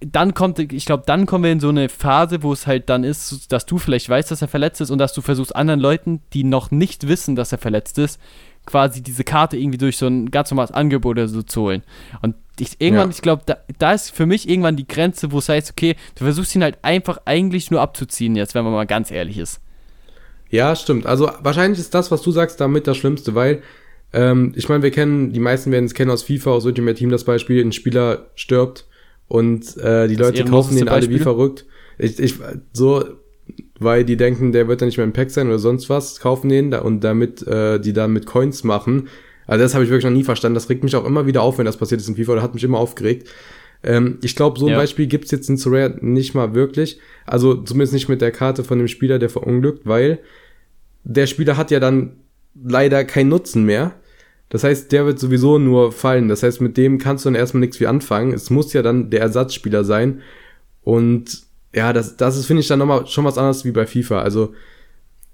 dann kommt, ich glaube, dann kommen wir in so eine Phase, wo es halt dann ist, dass du vielleicht weißt, dass er verletzt ist und dass du versuchst, anderen Leuten, die noch nicht wissen, dass er verletzt ist, quasi diese Karte irgendwie durch so ein ganz normales Angebot oder so zu holen. Und ich, irgendwann, ja. ich glaube, da, da ist für mich irgendwann die Grenze, wo es heißt, okay, du versuchst ihn halt einfach eigentlich nur abzuziehen, jetzt, wenn man mal ganz ehrlich ist. Ja, stimmt. Also wahrscheinlich ist das, was du sagst, damit das Schlimmste, weil ähm, ich meine, wir kennen, die meisten werden es kennen aus FIFA, aus Ultimate Team das Beispiel, ein Spieler stirbt und äh, die das Leute kaufen den alle wie verrückt. Ich, ich, so, weil die denken, der wird dann nicht mehr im Pack sein oder sonst was, kaufen den da und damit äh, die dann mit Coins machen. Also das habe ich wirklich noch nie verstanden. Das regt mich auch immer wieder auf, wenn das passiert ist in FIFA oder hat mich immer aufgeregt. Ähm, ich glaube, so ein ja. Beispiel gibt's jetzt in Soraya nicht mal wirklich. Also zumindest nicht mit der Karte von dem Spieler, der verunglückt, weil der Spieler hat ja dann leider keinen Nutzen mehr. Das heißt, der wird sowieso nur fallen. Das heißt, mit dem kannst du dann erstmal nichts wie anfangen. Es muss ja dann der Ersatzspieler sein. Und ja, das, das ist, finde ich, dann nochmal schon was anderes wie bei FIFA. Also,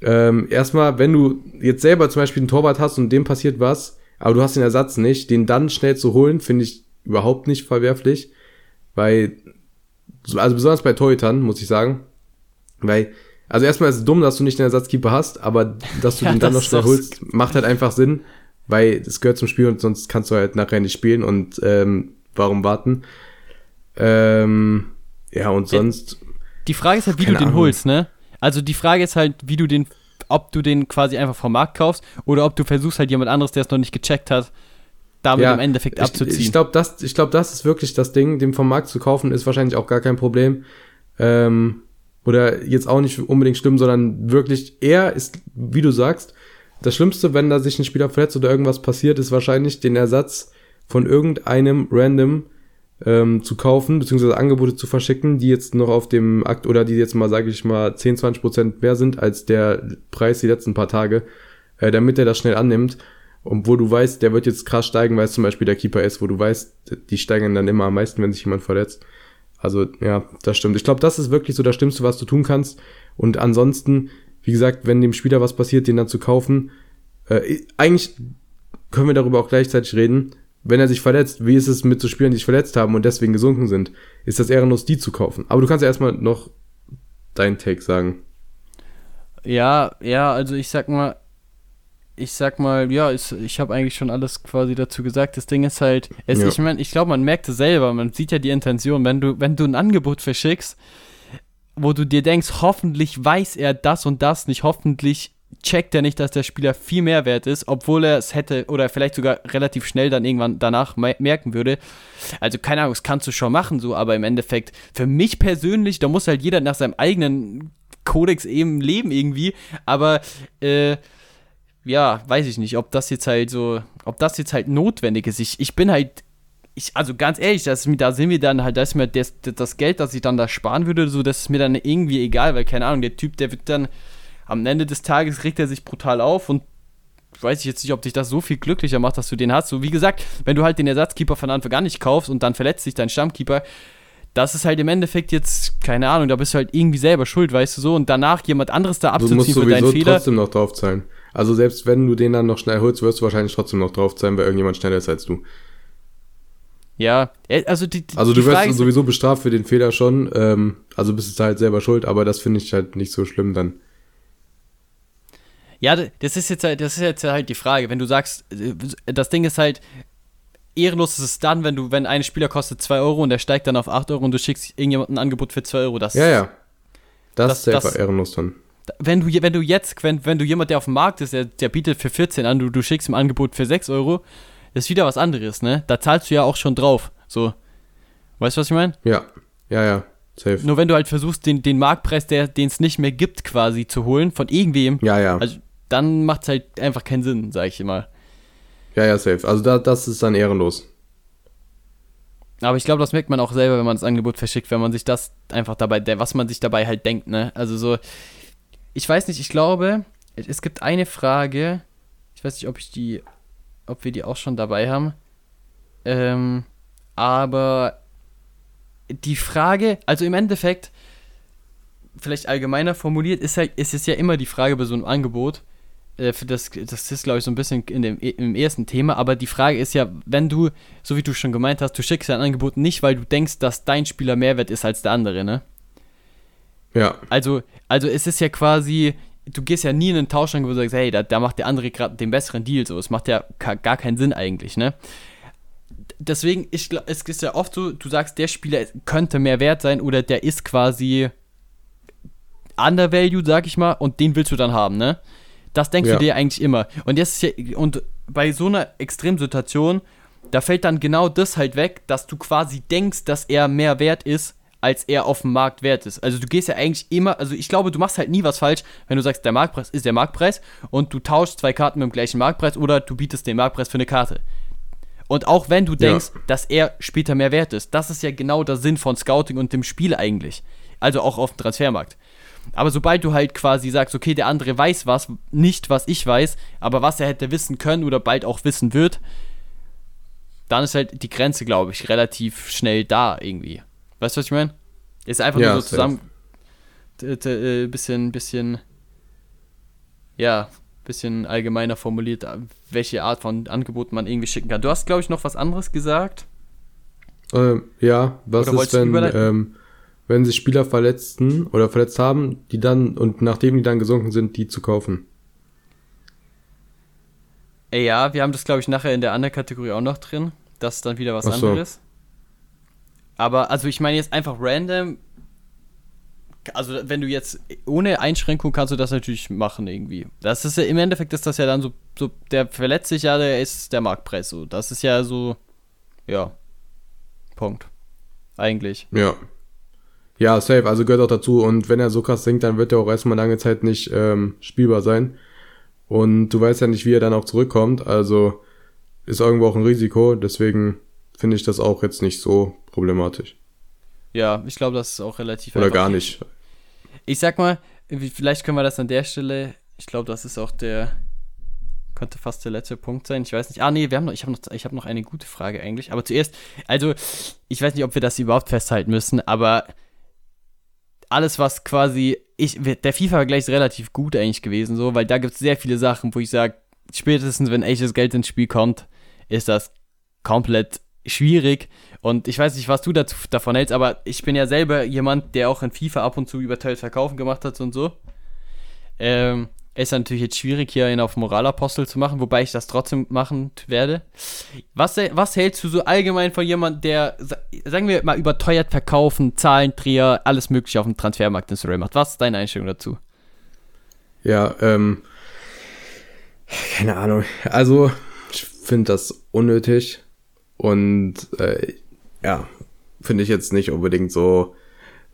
ähm, erstmal, wenn du jetzt selber zum Beispiel einen Torwart hast und dem passiert was, aber du hast den Ersatz nicht, den dann schnell zu holen, finde ich überhaupt nicht verwerflich. Weil, also besonders bei Torhütern, muss ich sagen. Weil, also erstmal ist es dumm, dass du nicht den Ersatzkeeper hast, aber dass du ja, den dann noch schnell holst, macht halt einfach Sinn weil es gehört zum Spiel und sonst kannst du halt nachher nicht spielen und ähm, warum warten? Ähm, ja, und äh, sonst. Die Frage ist halt, wie du den Ahnung. holst, ne? Also die Frage ist halt, wie du den, ob du den quasi einfach vom Markt kaufst oder ob du versuchst halt jemand anderes, der es noch nicht gecheckt hat, damit ja, im Endeffekt abzuziehen. Ich, ich glaube, das, ich glaube, das ist wirklich das Ding, den vom Markt zu kaufen, ist wahrscheinlich auch gar kein Problem. Ähm, oder jetzt auch nicht unbedingt schlimm, sondern wirklich eher ist, wie du sagst, das Schlimmste, wenn da sich ein Spieler verletzt oder irgendwas passiert, ist wahrscheinlich den Ersatz von irgendeinem random ähm, zu kaufen, beziehungsweise Angebote zu verschicken, die jetzt noch auf dem Akt oder die jetzt mal, sage ich mal, 10, 20 Prozent mehr sind als der Preis die letzten paar Tage, äh, damit er das schnell annimmt. Und wo du weißt, der wird jetzt krass steigen, weil es zum Beispiel der Keeper ist, wo du weißt, die steigen dann immer am meisten, wenn sich jemand verletzt. Also ja, das stimmt. Ich glaube, das ist wirklich so das Schlimmste, was du tun kannst. Und ansonsten wie gesagt, wenn dem Spieler was passiert, den dann zu kaufen, äh, eigentlich können wir darüber auch gleichzeitig reden. Wenn er sich verletzt, wie ist es mit so Spielern, die sich verletzt haben und deswegen gesunken sind? Ist das ehrenlos, die zu kaufen? Aber du kannst ja erstmal noch deinen Take sagen. Ja, ja, also ich sag mal, ich sag mal, ja, ist, ich habe eigentlich schon alles quasi dazu gesagt. Das Ding ist halt, es, ja. ich meine, ich glaube, man merkt es selber, man sieht ja die Intention, wenn du, wenn du ein Angebot verschickst, wo du dir denkst, hoffentlich weiß er das und das nicht, hoffentlich checkt er nicht, dass der Spieler viel mehr wert ist, obwohl er es hätte oder vielleicht sogar relativ schnell dann irgendwann danach merken würde. Also keine Ahnung, das kannst du schon machen, so, aber im Endeffekt, für mich persönlich, da muss halt jeder nach seinem eigenen Kodex eben leben irgendwie, aber äh, ja, weiß ich nicht, ob das jetzt halt so, ob das jetzt halt notwendig ist. Ich, ich bin halt ich, also ganz ehrlich, das da sind wir dann halt, da ist mir das, das Geld, das ich dann da sparen würde, so, das ist mir dann irgendwie egal, weil, keine Ahnung, der Typ, der wird dann am Ende des Tages regt er sich brutal auf und weiß ich jetzt nicht, ob dich das so viel glücklicher macht, dass du den hast. So, wie gesagt, wenn du halt den Ersatzkeeper von Anfang an nicht kaufst und dann verletzt sich dein Stammkeeper, das ist halt im Endeffekt jetzt, keine Ahnung, da bist du halt irgendwie selber schuld, weißt du so, und danach jemand anderes da abzuziehen du musst für deinen Fehler. trotzdem noch draufzahlen. Also selbst wenn du den dann noch schnell holst, wirst du wahrscheinlich trotzdem noch draufzahlen, weil irgendjemand schneller ist als du. Ja, äh, also die, die Also du wirst sowieso bestraft für den Fehler schon, ähm, also bist du halt selber schuld, aber das finde ich halt nicht so schlimm dann. Ja, das ist jetzt halt, das ist jetzt halt die Frage, wenn du sagst, äh, das Ding ist halt, ehrenlos ist es dann, wenn du, wenn ein Spieler kostet 2 Euro und der steigt dann auf 8 Euro und du schickst irgendjemandem ein Angebot für 2 Euro. Das, ja, ja. Das, das ist einfach ehrenlos dann. Wenn du, wenn du jetzt, wenn, wenn du jemand, der auf dem Markt ist, der, der bietet für 14 an, du, du schickst ihm ein Angebot für 6 Euro, ist wieder was anderes, ne? Da zahlst du ja auch schon drauf. So. Weißt du, was ich meine? Ja. Ja, ja. Safe. Nur wenn du halt versuchst, den, den Marktpreis, den es nicht mehr gibt, quasi zu holen, von irgendwem. Ja, ja. Also, dann macht es halt einfach keinen Sinn, sag ich immer. Ja, ja, safe. Also da, das ist dann ehrenlos. Aber ich glaube, das merkt man auch selber, wenn man das Angebot verschickt, wenn man sich das einfach dabei, was man sich dabei halt denkt, ne? Also so, ich weiß nicht, ich glaube, es gibt eine Frage, ich weiß nicht, ob ich die ob wir die auch schon dabei haben. Ähm, aber die Frage, also im Endeffekt, vielleicht allgemeiner formuliert, ist, ja, ist es ja immer die Frage bei so einem Angebot. Äh, das, das ist, glaube ich, so ein bisschen in dem, im ersten Thema. Aber die Frage ist ja, wenn du, so wie du schon gemeint hast, du schickst ein Angebot nicht, weil du denkst, dass dein Spieler mehr wert ist als der andere, ne? Ja. Also, also es ist ja quasi, du gehst ja nie in einen Tauschangebot und sagst, hey, da, da macht der andere gerade den besseren Deal. So, es macht ja gar keinen Sinn eigentlich, ne? Deswegen, ich, es ist ja oft so, du sagst, der Spieler könnte mehr wert sein oder der ist quasi undervalued, sag ich mal, und den willst du dann haben, ne? Das denkst ja. du dir eigentlich immer. Und jetzt ja, und bei so einer Extremsituation, da fällt dann genau das halt weg, dass du quasi denkst, dass er mehr wert ist, als er auf dem Markt wert ist. Also du gehst ja eigentlich immer, also ich glaube, du machst halt nie was falsch, wenn du sagst, der Marktpreis ist der Marktpreis und du tauschst zwei Karten mit dem gleichen Marktpreis oder du bietest den Marktpreis für eine Karte. Und auch wenn du denkst, ja. dass er später mehr wert ist, das ist ja genau der Sinn von Scouting und dem Spiel eigentlich. Also auch auf dem Transfermarkt. Aber sobald du halt quasi sagst, okay, der andere weiß was, nicht was ich weiß, aber was er hätte wissen können oder bald auch wissen wird, dann ist halt die Grenze, glaube ich, relativ schnell da irgendwie. Weißt du, was ich meine? Ist einfach ja, nur so zusammen. Äh, bisschen, bisschen. Ja, bisschen allgemeiner formuliert, welche Art von Angeboten man irgendwie schicken kann. Du hast, glaube ich, noch was anderes gesagt. Ähm, ja, was oder ist, wenn, ähm, wenn sich Spieler verletzten oder verletzt haben, die dann und nachdem die dann gesunken sind, die zu kaufen? Ja, wir haben das, glaube ich, nachher in der anderen Kategorie auch noch drin. Das ist dann wieder was so. anderes. Aber, also ich meine jetzt einfach random. Also, wenn du jetzt ohne Einschränkung kannst du das natürlich machen irgendwie. Das ist ja im Endeffekt ist das ja dann so, so der verletzt sich ja, der ist der Marktpreis so. Das ist ja so, ja. Punkt. Eigentlich. Ja. Ja, safe, also gehört auch dazu. Und wenn er so krass sinkt, dann wird er auch erstmal lange Zeit nicht ähm, spielbar sein. Und du weißt ja nicht, wie er dann auch zurückkommt. Also ist irgendwo auch ein Risiko. Deswegen finde ich das auch jetzt nicht so problematisch. Ja, ich glaube, das ist auch relativ Oder gar nicht. Ich sag mal, vielleicht können wir das an der Stelle, ich glaube, das ist auch der, könnte fast der letzte Punkt sein. Ich weiß nicht. Ah, nee, wir haben noch, ich habe noch, hab noch eine gute Frage eigentlich. Aber zuerst, also, ich weiß nicht, ob wir das überhaupt festhalten müssen, aber alles, was quasi, ich, der FIFA-Vergleich ist relativ gut eigentlich gewesen, so, weil da gibt es sehr viele Sachen, wo ich sage, spätestens wenn echtes Geld ins Spiel kommt, ist das komplett schwierig. Und ich weiß nicht, was du dazu, davon hältst, aber ich bin ja selber jemand, der auch in FIFA ab und zu überteuert verkaufen gemacht hat und so. Ähm, ist natürlich jetzt schwierig, hier einen auf Moralapostel zu machen, wobei ich das trotzdem machen werde. Was, was hältst du so allgemein von jemandem, der, sagen wir mal, überteuert verkaufen, Zahlendreher, alles Mögliche auf dem Transfermarkt in Surrey macht? Was ist deine Einstellung dazu? Ja, ähm, keine Ahnung. Also, ich finde das unnötig. Und äh, ja, finde ich jetzt nicht unbedingt so,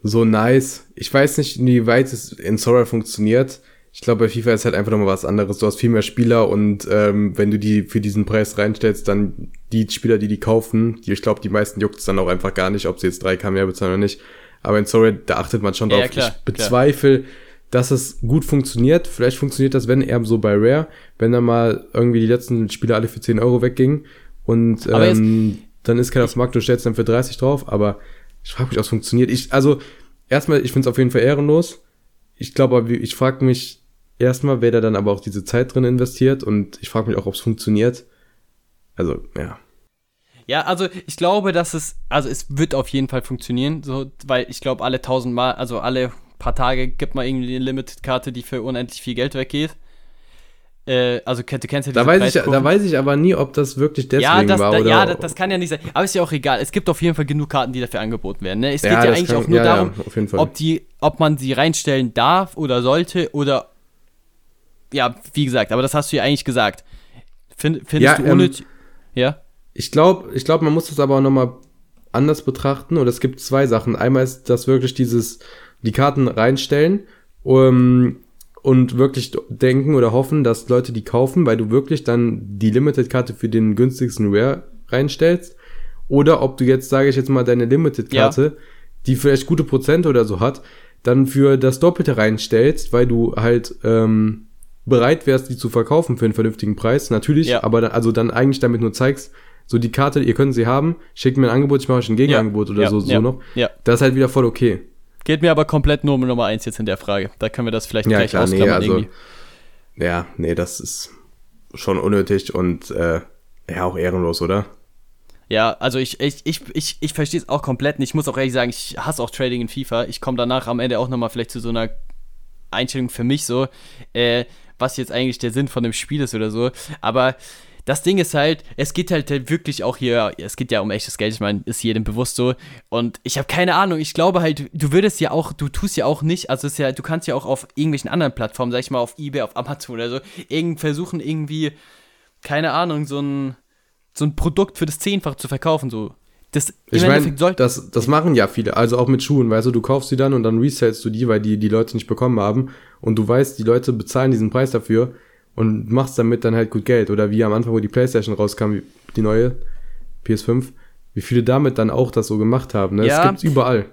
so nice. Ich weiß nicht, wie weit es in Sora funktioniert. Ich glaube, bei FIFA ist halt einfach nochmal was anderes. Du hast viel mehr Spieler und ähm, wenn du die für diesen Preis reinstellst, dann die Spieler, die die kaufen, die, ich glaube, die meisten juckt es dann auch einfach gar nicht, ob sie jetzt 3K mehr bezahlen oder nicht. Aber in Sorry, da achtet man schon drauf. Ja, klar, ich bezweifle, klar. dass es gut funktioniert. Vielleicht funktioniert das, wenn eher so bei Rare, wenn dann mal irgendwie die letzten Spieler alle für 10 Euro weggingen und ähm, dann ist keiner auf dem Markt, du stellst dann für 30 drauf, aber ich frage mich, ob es funktioniert. Ich, also, erstmal, ich finde es auf jeden Fall ehrenlos. Ich glaube, ich frage mich erstmal, wer da dann aber auch diese Zeit drin investiert und ich frage mich auch, ob es funktioniert. Also, ja. Ja, also ich glaube, dass es, also es wird auf jeden Fall funktionieren, so, weil ich glaube, alle tausend Mal, also alle paar Tage gibt man irgendwie eine Limited-Karte, die für unendlich viel Geld weggeht. Äh, also du kennst ja da weiß, ich, da weiß ich aber nie, ob das wirklich deswegen ja, das, war. Da, oder ja, das, das, kann ja nicht sein. Aber ist ja auch egal. Es gibt auf jeden Fall genug Karten, die dafür angeboten werden. Ne? Es ja, geht ja eigentlich kann, auch nur ja, darum, ob, die, ob man sie reinstellen darf oder sollte oder ja, wie gesagt, aber das hast du ja eigentlich gesagt. Find, findest du ohne. Ähm, ja? Ich glaube, ich glaub, man muss das aber auch nochmal anders betrachten. Und es gibt zwei Sachen. Einmal ist das wirklich dieses, die Karten reinstellen. Um, und wirklich denken oder hoffen, dass Leute die kaufen, weil du wirklich dann die Limited-Karte für den günstigsten Rare reinstellst. Oder ob du jetzt, sage ich jetzt mal, deine Limited-Karte, ja. die vielleicht gute Prozente oder so hat, dann für das Doppelte reinstellst, weil du halt ähm, bereit wärst, die zu verkaufen für einen vernünftigen Preis. Natürlich, ja. aber dann, also dann eigentlich damit nur zeigst, so die Karte, ihr könnt sie haben, schickt mir ein Angebot, ich mache euch ein Gegenangebot ja. oder so, so noch. Ja. Das ist halt wieder voll okay. Geht mir aber komplett nur um Nummer eins jetzt in der Frage. Da können wir das vielleicht ja, gleich klar, ausklammern nee, also, irgendwie. Ja, nee, das ist schon unnötig und äh, ja, auch ehrenlos, oder? Ja, also ich, ich, ich, ich, ich verstehe es auch komplett nicht. Ich muss auch ehrlich sagen, ich hasse auch Trading in FIFA. Ich komme danach am Ende auch nochmal vielleicht zu so einer Einstellung für mich so, äh, was jetzt eigentlich der Sinn von dem Spiel ist oder so. Aber das Ding ist halt, es geht halt wirklich auch hier, es geht ja um echtes Geld, ich meine, ist jedem bewusst so. Und ich habe keine Ahnung, ich glaube halt, du würdest ja auch, du tust ja auch nicht, also ist ja, du kannst ja auch auf irgendwelchen anderen Plattformen, sag ich mal, auf Ebay, auf Amazon oder so, irgend, versuchen irgendwie, keine Ahnung, so ein, so ein Produkt für das Zehnfach zu verkaufen, so. das ich meine, das, das machen ja viele, also auch mit Schuhen, weißt du, du kaufst sie dann und dann resellst du die, weil die die Leute nicht bekommen haben und du weißt, die Leute bezahlen diesen Preis dafür und machst damit dann halt gut Geld. Oder wie am Anfang, wo die Playstation rauskam, die neue PS5, wie viele damit dann auch das so gemacht haben. Ne? Ja. Das gibt's überall.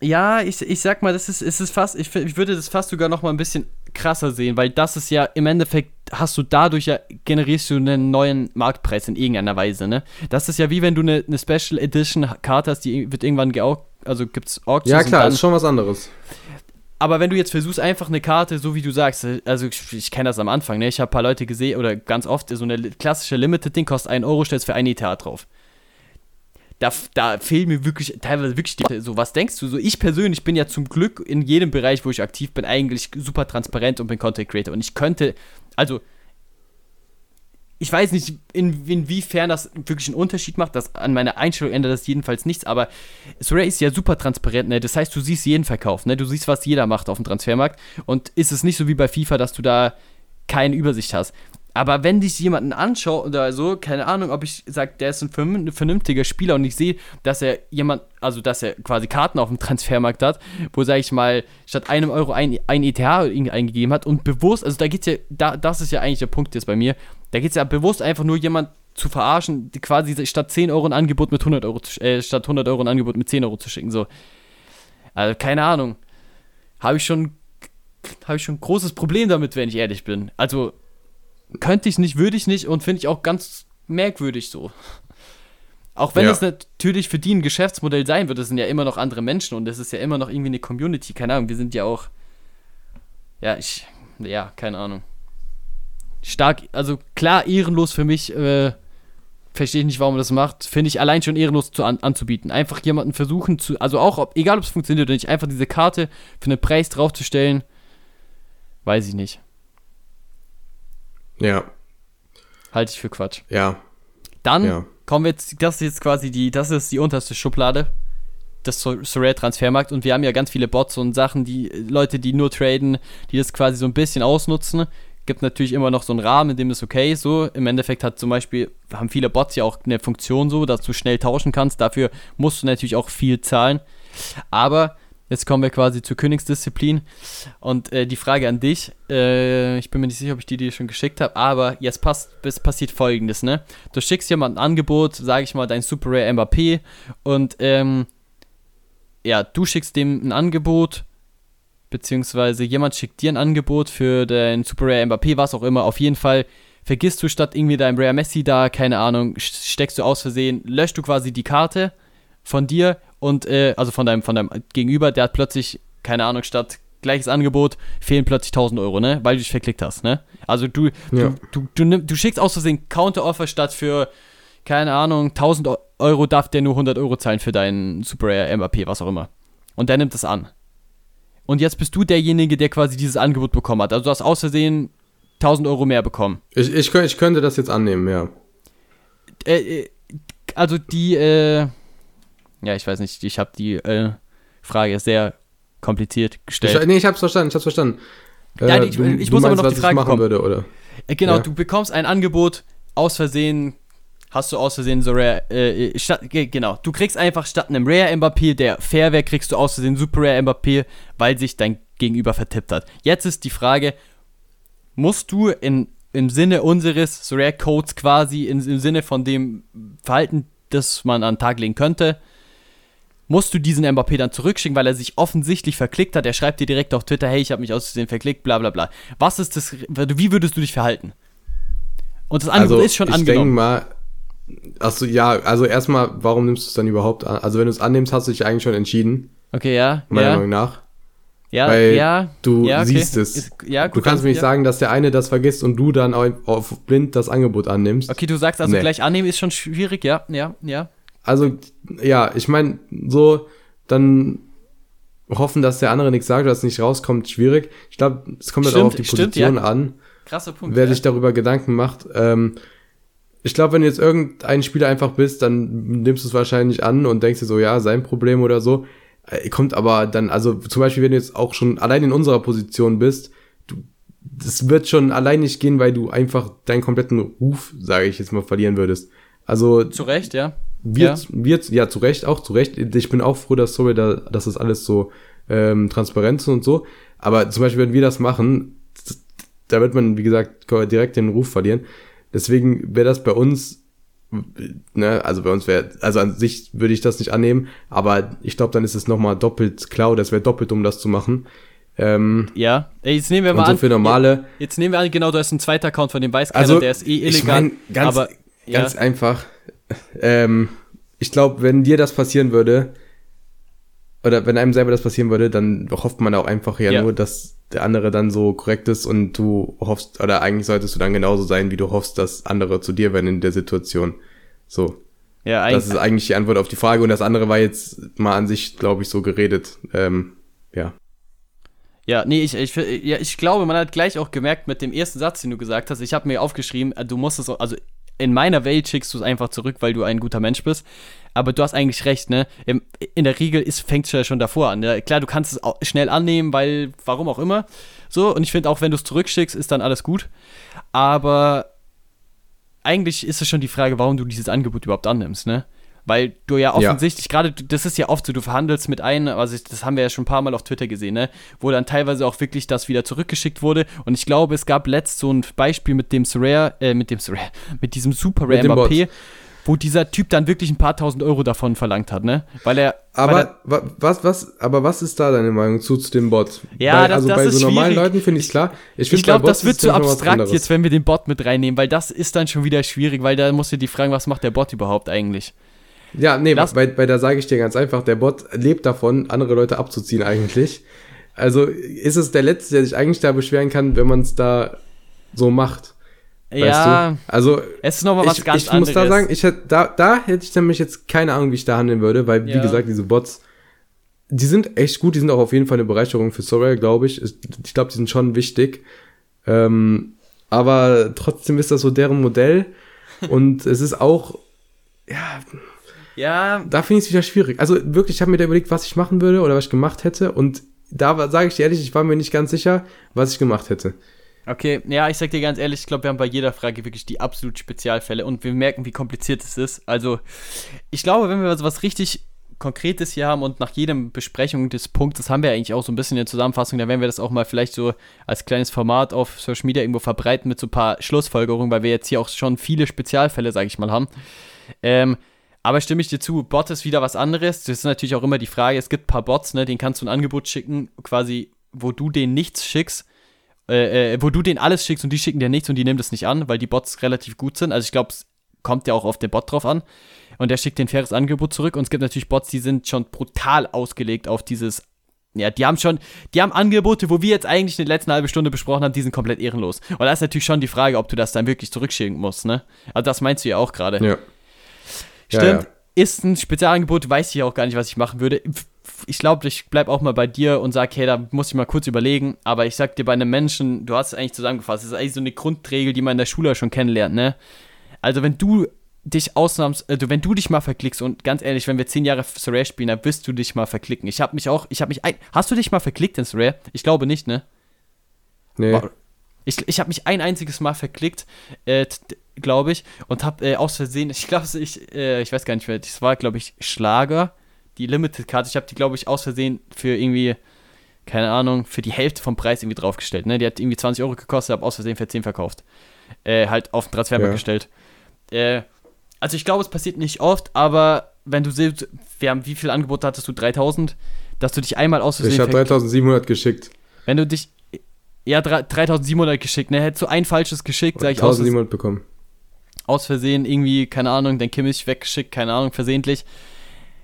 Ja, ich, ich sag mal, das ist, ist es fast, ich, ich würde das fast sogar noch mal ein bisschen krasser sehen, weil das ist ja im Endeffekt hast du dadurch ja generierst du einen neuen Marktpreis in irgendeiner Weise, ne? Das ist ja wie wenn du eine, eine Special Edition Karte hast, die wird irgendwann geau also gibt's Auctions. Ja klar, ist schon was anderes. Aber wenn du jetzt versuchst, einfach eine Karte, so wie du sagst, also ich, ich kenne das am Anfang, ne? Ich habe ein paar Leute gesehen, oder ganz oft, so eine klassische Limited-Ding kostet 1 Euro, stellst für ein ETH drauf. Da, da fehlen mir wirklich, teilweise wirklich die, so, was denkst du? So, ich persönlich bin ja zum Glück in jedem Bereich, wo ich aktiv bin, eigentlich super transparent und bin Content Creator. Und ich könnte, also, ich weiß nicht, in, inwiefern das wirklich einen Unterschied macht. Das, an meiner Einstellung ändert das jedenfalls nichts, aber Soraya ist ja super transparent, ne? Das heißt, du siehst jeden Verkauf, ne? Du siehst, was jeder macht auf dem Transfermarkt. Und ist es nicht so wie bei FIFA, dass du da keine Übersicht hast. Aber wenn dich jemanden anschaut oder so, keine Ahnung, ob ich sage, der ist ein vernünftiger Spieler und ich sehe, dass er jemand, also dass er quasi Karten auf dem Transfermarkt hat, wo, sage ich mal, statt einem Euro ein, ein ETH eingegeben hat und bewusst, also da geht's ja, da, das ist ja eigentlich der Punkt jetzt bei mir, da geht es ja bewusst einfach nur jemand zu verarschen, quasi statt 10 Euro ein Angebot mit 100 Euro, zu, äh, statt 100 Euro ein Angebot mit 10 Euro zu schicken, so. Also, keine Ahnung. Habe ich schon, habe ich schon ein großes Problem damit, wenn ich ehrlich bin. Also, könnte ich nicht, würde ich nicht und finde ich auch ganz merkwürdig so. Auch wenn ja. es natürlich für die ein Geschäftsmodell sein wird, das sind ja immer noch andere Menschen und es ist ja immer noch irgendwie eine Community, keine Ahnung, wir sind ja auch, ja, ich, ja, keine Ahnung. Stark, also klar, ehrenlos für mich, äh, verstehe ich nicht, warum man das macht, finde ich allein schon ehrenlos zu an, anzubieten. Einfach jemanden versuchen zu, also auch, ob, egal ob es funktioniert oder nicht, einfach diese Karte für einen Preis draufzustellen, weiß ich nicht. Ja. Halte ich für Quatsch. Ja. Dann ja. kommen wir jetzt, das ist jetzt quasi die, das ist die unterste Schublade des Surreal-Transfermarkt und wir haben ja ganz viele Bots und Sachen, die Leute, die nur traden, die das quasi so ein bisschen ausnutzen. Gibt natürlich immer noch so einen Rahmen, in dem es okay ist. So. Im Endeffekt hat zum Beispiel, haben viele Bots ja auch eine Funktion so, dass du schnell tauschen kannst. Dafür musst du natürlich auch viel zahlen. Aber Jetzt kommen wir quasi zur Königsdisziplin. Und äh, die Frage an dich, äh, ich bin mir nicht sicher, ob ich die dir schon geschickt habe, aber jetzt passt, es passiert folgendes, ne? Du schickst jemandem ein Angebot, sage ich mal, dein Super Rare Mbappé und ähm, ja, du schickst dem ein Angebot, beziehungsweise jemand schickt dir ein Angebot für dein Super Rare Mbappé, was auch immer. Auf jeden Fall vergisst du statt irgendwie deinem Rare Messi da, keine Ahnung, steckst du aus Versehen, löscht du quasi die Karte von dir und äh, also von deinem, von deinem Gegenüber, der hat plötzlich, keine Ahnung, statt gleiches Angebot, fehlen plötzlich 1000 Euro, ne? Weil du dich verklickt hast, ne? Also du, ja. du, du, du, du, schickst aus Versehen Counter-Offer statt für, keine Ahnung, 1000 Euro darf der nur 100 Euro zahlen für deinen Super Rare MVP, was auch immer. Und der nimmt es an. Und jetzt bist du derjenige, der quasi dieses Angebot bekommen hat. Also du hast aus Versehen 1000 Euro mehr bekommen. Ich, ich, ich könnte das jetzt annehmen, ja. Äh, äh also die, äh, ja, ich weiß nicht, ich habe die äh, Frage sehr kompliziert gestellt. Ich, nee, ich hab's verstanden, ich hab's verstanden. Äh, ich, du, ich muss meinst, aber noch die Frage machen kommen. würde, oder? Äh, genau, ja. du bekommst ein Angebot, aus Versehen hast du aus Versehen so Rare, äh, äh statt, genau, du kriegst einfach statt einem Rare Mbappé, der fair wäre, kriegst du aus Versehen Super Rare Mbappé, weil sich dein Gegenüber vertippt hat. Jetzt ist die Frage, musst du in, im Sinne unseres so Rare Codes quasi, in, im Sinne von dem Verhalten, das man an den Tag legen könnte, musst du diesen Mbappé dann zurückschicken, weil er sich offensichtlich verklickt hat. Er schreibt dir direkt auf Twitter, hey, ich habe mich aus Versehen verklickt, bla bla bla. Was ist das, wie würdest du dich verhalten? Und das Angebot also, ist schon ich angenommen. Mal, achso, ja, also erstmal, warum nimmst du es dann überhaupt an? Also wenn du es annimmst, hast du dich eigentlich schon entschieden. Okay, ja. Meiner ja. Meinung nach. Ja, Weil ja. Du ja, okay. siehst es. Ist, ja, du kannst mir nicht sagen, dass der eine das vergisst und du dann auf blind das Angebot annimmst. Okay, du sagst also nee. gleich annehmen ist schon schwierig, ja, ja, ja. Also, ja, ich meine, so, dann hoffen, dass der andere nichts sagt, dass es nicht rauskommt, schwierig. Ich glaube, es kommt halt auch auf die Position stimmt, ja. an. Krasser Punkt. Wer ja. sich darüber Gedanken macht. Ähm, ich glaube, wenn du jetzt irgendein Spieler einfach bist, dann nimmst du es wahrscheinlich an und denkst dir so, ja, sein Problem oder so. Äh, kommt aber dann, also zum Beispiel, wenn du jetzt auch schon allein in unserer Position bist, du, das wird schon allein nicht gehen, weil du einfach deinen kompletten Ruf, sage ich jetzt mal, verlieren würdest. Also. Zu Recht, ja. Wird, ja. wird, ja, zu Recht, auch zu Recht. Ich bin auch froh, dass sorry, da, dass das alles so ähm, transparent ist und so. Aber zum Beispiel, wenn wir das machen, da wird man, wie gesagt, direkt den Ruf verlieren. Deswegen wäre das bei uns, ne, also bei uns wäre, also an sich würde ich das nicht annehmen, aber ich glaube, dann ist es nochmal doppelt klar, das wäre doppelt, um das zu machen. Ähm, ja, jetzt nehmen wir mal so an. für normale. Jetzt nehmen wir an, genau, du hast einen zweiten Account von dem weiß also, der ist eh illegal. Ich mein, ganz, aber, ganz ja. einfach. Ähm, ich glaube, wenn dir das passieren würde, oder wenn einem selber das passieren würde, dann hofft man auch einfach ja, ja, nur, dass der andere dann so korrekt ist und du hoffst, oder eigentlich solltest du dann genauso sein, wie du hoffst, dass andere zu dir werden in der Situation. So. Ja, eigentlich. Das ist eigentlich die Antwort auf die Frage und das andere war jetzt mal an sich, glaube ich, so geredet. Ähm, ja. Ja, nee, ich, ich, ja, ich glaube, man hat gleich auch gemerkt mit dem ersten Satz, den du gesagt hast, ich habe mir aufgeschrieben, du musst es, also in meiner Welt schickst du es einfach zurück, weil du ein guter Mensch bist. Aber du hast eigentlich recht, ne? In der Regel fängt es ja schon davor an. Ne? Klar, du kannst es schnell annehmen, weil, warum auch immer. So, und ich finde auch, wenn du es zurückschickst, ist dann alles gut. Aber eigentlich ist es schon die Frage, warum du dieses Angebot überhaupt annimmst, ne? Weil du ja offensichtlich, ja. gerade, das ist ja oft so, du verhandelst mit einem, also das haben wir ja schon ein paar Mal auf Twitter gesehen, ne? Wo dann teilweise auch wirklich das wieder zurückgeschickt wurde. Und ich glaube, es gab letzt so ein Beispiel mit dem Surrare, äh, mit dem Surrare, mit diesem Super Rare Mbappé, wo dieser Typ dann wirklich ein paar tausend Euro davon verlangt hat, ne? Weil er. Aber weil er, was, was, aber was ist da deine Meinung zu, zu dem Bot? Ja, weil, das, also das bei ist so normalen schwierig. Leuten finde ich klar. Ich, ich glaube, das wird zu abstrakt jetzt, wenn wir den Bot mit reinnehmen, weil das ist dann schon wieder schwierig, weil da musst du dir fragen, was macht der Bot überhaupt eigentlich? Ja, nee, Lass weil, weil da sage ich dir ganz einfach, der Bot lebt davon, andere Leute abzuziehen eigentlich. Also ist es der Letzte, der sich eigentlich da beschweren kann, wenn man es da so macht. ja, du? also es ist nochmal was ich, ganz ich anderes. Ich muss da sagen, ich hätte, da, da hätte ich nämlich jetzt keine Ahnung, wie ich da handeln würde, weil, wie ja. gesagt, diese Bots, die sind echt gut, die sind auch auf jeden Fall eine Bereicherung für Sorrel, glaube ich. Ich glaube, die sind schon wichtig. Ähm, aber trotzdem ist das so deren Modell. und es ist auch, ja, ja. Da finde ich es wieder schwierig. Also wirklich, ich habe mir da überlegt, was ich machen würde oder was ich gemacht hätte. Und da sage ich dir ehrlich, ich war mir nicht ganz sicher, was ich gemacht hätte. Okay, ja, ich sag dir ganz ehrlich, ich glaube, wir haben bei jeder Frage wirklich die absolut Spezialfälle und wir merken, wie kompliziert es ist. Also, ich glaube, wenn wir so was richtig Konkretes hier haben und nach jedem Besprechung des Punktes haben wir eigentlich auch so ein bisschen eine Zusammenfassung, dann werden wir das auch mal vielleicht so als kleines Format auf Social Media irgendwo verbreiten mit so ein paar Schlussfolgerungen, weil wir jetzt hier auch schon viele Spezialfälle, sage ich mal, haben. Ähm, aber stimme ich dir zu, Bot ist wieder was anderes. Das ist natürlich auch immer die Frage, es gibt ein paar Bots, ne, denen kannst du ein Angebot schicken, quasi, wo du denen nichts schickst, äh, äh, wo du denen alles schickst und die schicken dir nichts und die nehmen das nicht an, weil die Bots relativ gut sind. Also ich glaube, es kommt ja auch auf den Bot drauf an. Und der schickt den faires Angebot zurück. Und es gibt natürlich Bots, die sind schon brutal ausgelegt auf dieses ja, die haben schon, die haben Angebote, wo wir jetzt eigentlich in der letzten halben Stunde besprochen haben, die sind komplett ehrenlos. Und da ist natürlich schon die Frage, ob du das dann wirklich zurückschicken musst, ne? Also das meinst du ja auch gerade. Ja. Stimmt, ja, ja. ist ein Spezialangebot, weiß ich auch gar nicht, was ich machen würde. Ich glaube, ich bleibe auch mal bei dir und sage, hey, da muss ich mal kurz überlegen. Aber ich sag dir, bei einem Menschen, du hast es eigentlich zusammengefasst, das ist eigentlich so eine Grundregel, die man in der Schule schon kennenlernt, ne? Also, wenn du dich ausnahms, also wenn du dich mal verklickst und ganz ehrlich, wenn wir zehn Jahre Surrey spielen, dann wirst du dich mal verklicken. Ich habe mich auch, ich habe mich ein, hast du dich mal verklickt in Surrey? Ich glaube nicht, ne? Nee. Ich, ich habe mich ein einziges Mal verklickt, äh, glaube ich, und habe äh, aus Versehen, ich glaube, ich, äh, ich weiß gar nicht mehr, das war, glaube ich, Schlager, die Limited-Karte. Ich habe die, glaube ich, aus Versehen für irgendwie, keine Ahnung, für die Hälfte vom Preis irgendwie draufgestellt. Ne? Die hat irgendwie 20 Euro gekostet, habe aus Versehen für 10 verkauft. Äh, halt auf den Transfermarkt ja. gestellt. Äh, also ich glaube, es passiert nicht oft, aber wenn du siehst, wir haben, wie viel Angebot hattest du? 3000? Dass du dich einmal aus Versehen. Ich habe 3700 geschickt. Wenn du dich. Ja, 3700 geschickt, ne? Hättest du ein falsches geschickt, sag ich aus. 1700 bekommen aus Versehen irgendwie, keine Ahnung, dein Kimmich weggeschickt, keine Ahnung, versehentlich.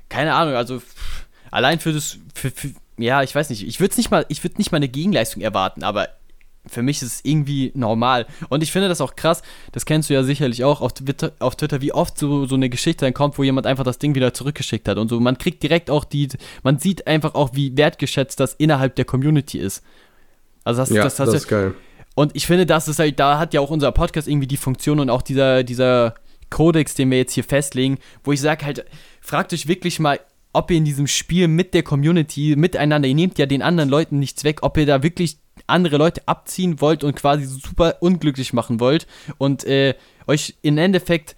Keine Ahnung, also pff, allein für das, für, für, ja, ich weiß nicht, ich würde nicht mal, ich würde nicht mal eine Gegenleistung erwarten, aber für mich ist es irgendwie normal. Und ich finde das auch krass, das kennst du ja sicherlich auch auf Twitter, auf Twitter wie oft so, so eine Geschichte dann kommt, wo jemand einfach das Ding wieder zurückgeschickt hat und so. Man kriegt direkt auch die, man sieht einfach auch, wie wertgeschätzt das innerhalb der Community ist. Also das, ja, das, das, das ist geil. Und ich finde, das ist halt, da hat ja auch unser Podcast irgendwie die Funktion und auch dieser, dieser Kodex, den wir jetzt hier festlegen, wo ich sage halt, fragt euch wirklich mal, ob ihr in diesem Spiel mit der Community, miteinander, ihr nehmt ja den anderen Leuten nichts weg, ob ihr da wirklich andere Leute abziehen wollt und quasi super unglücklich machen wollt und äh, euch im Endeffekt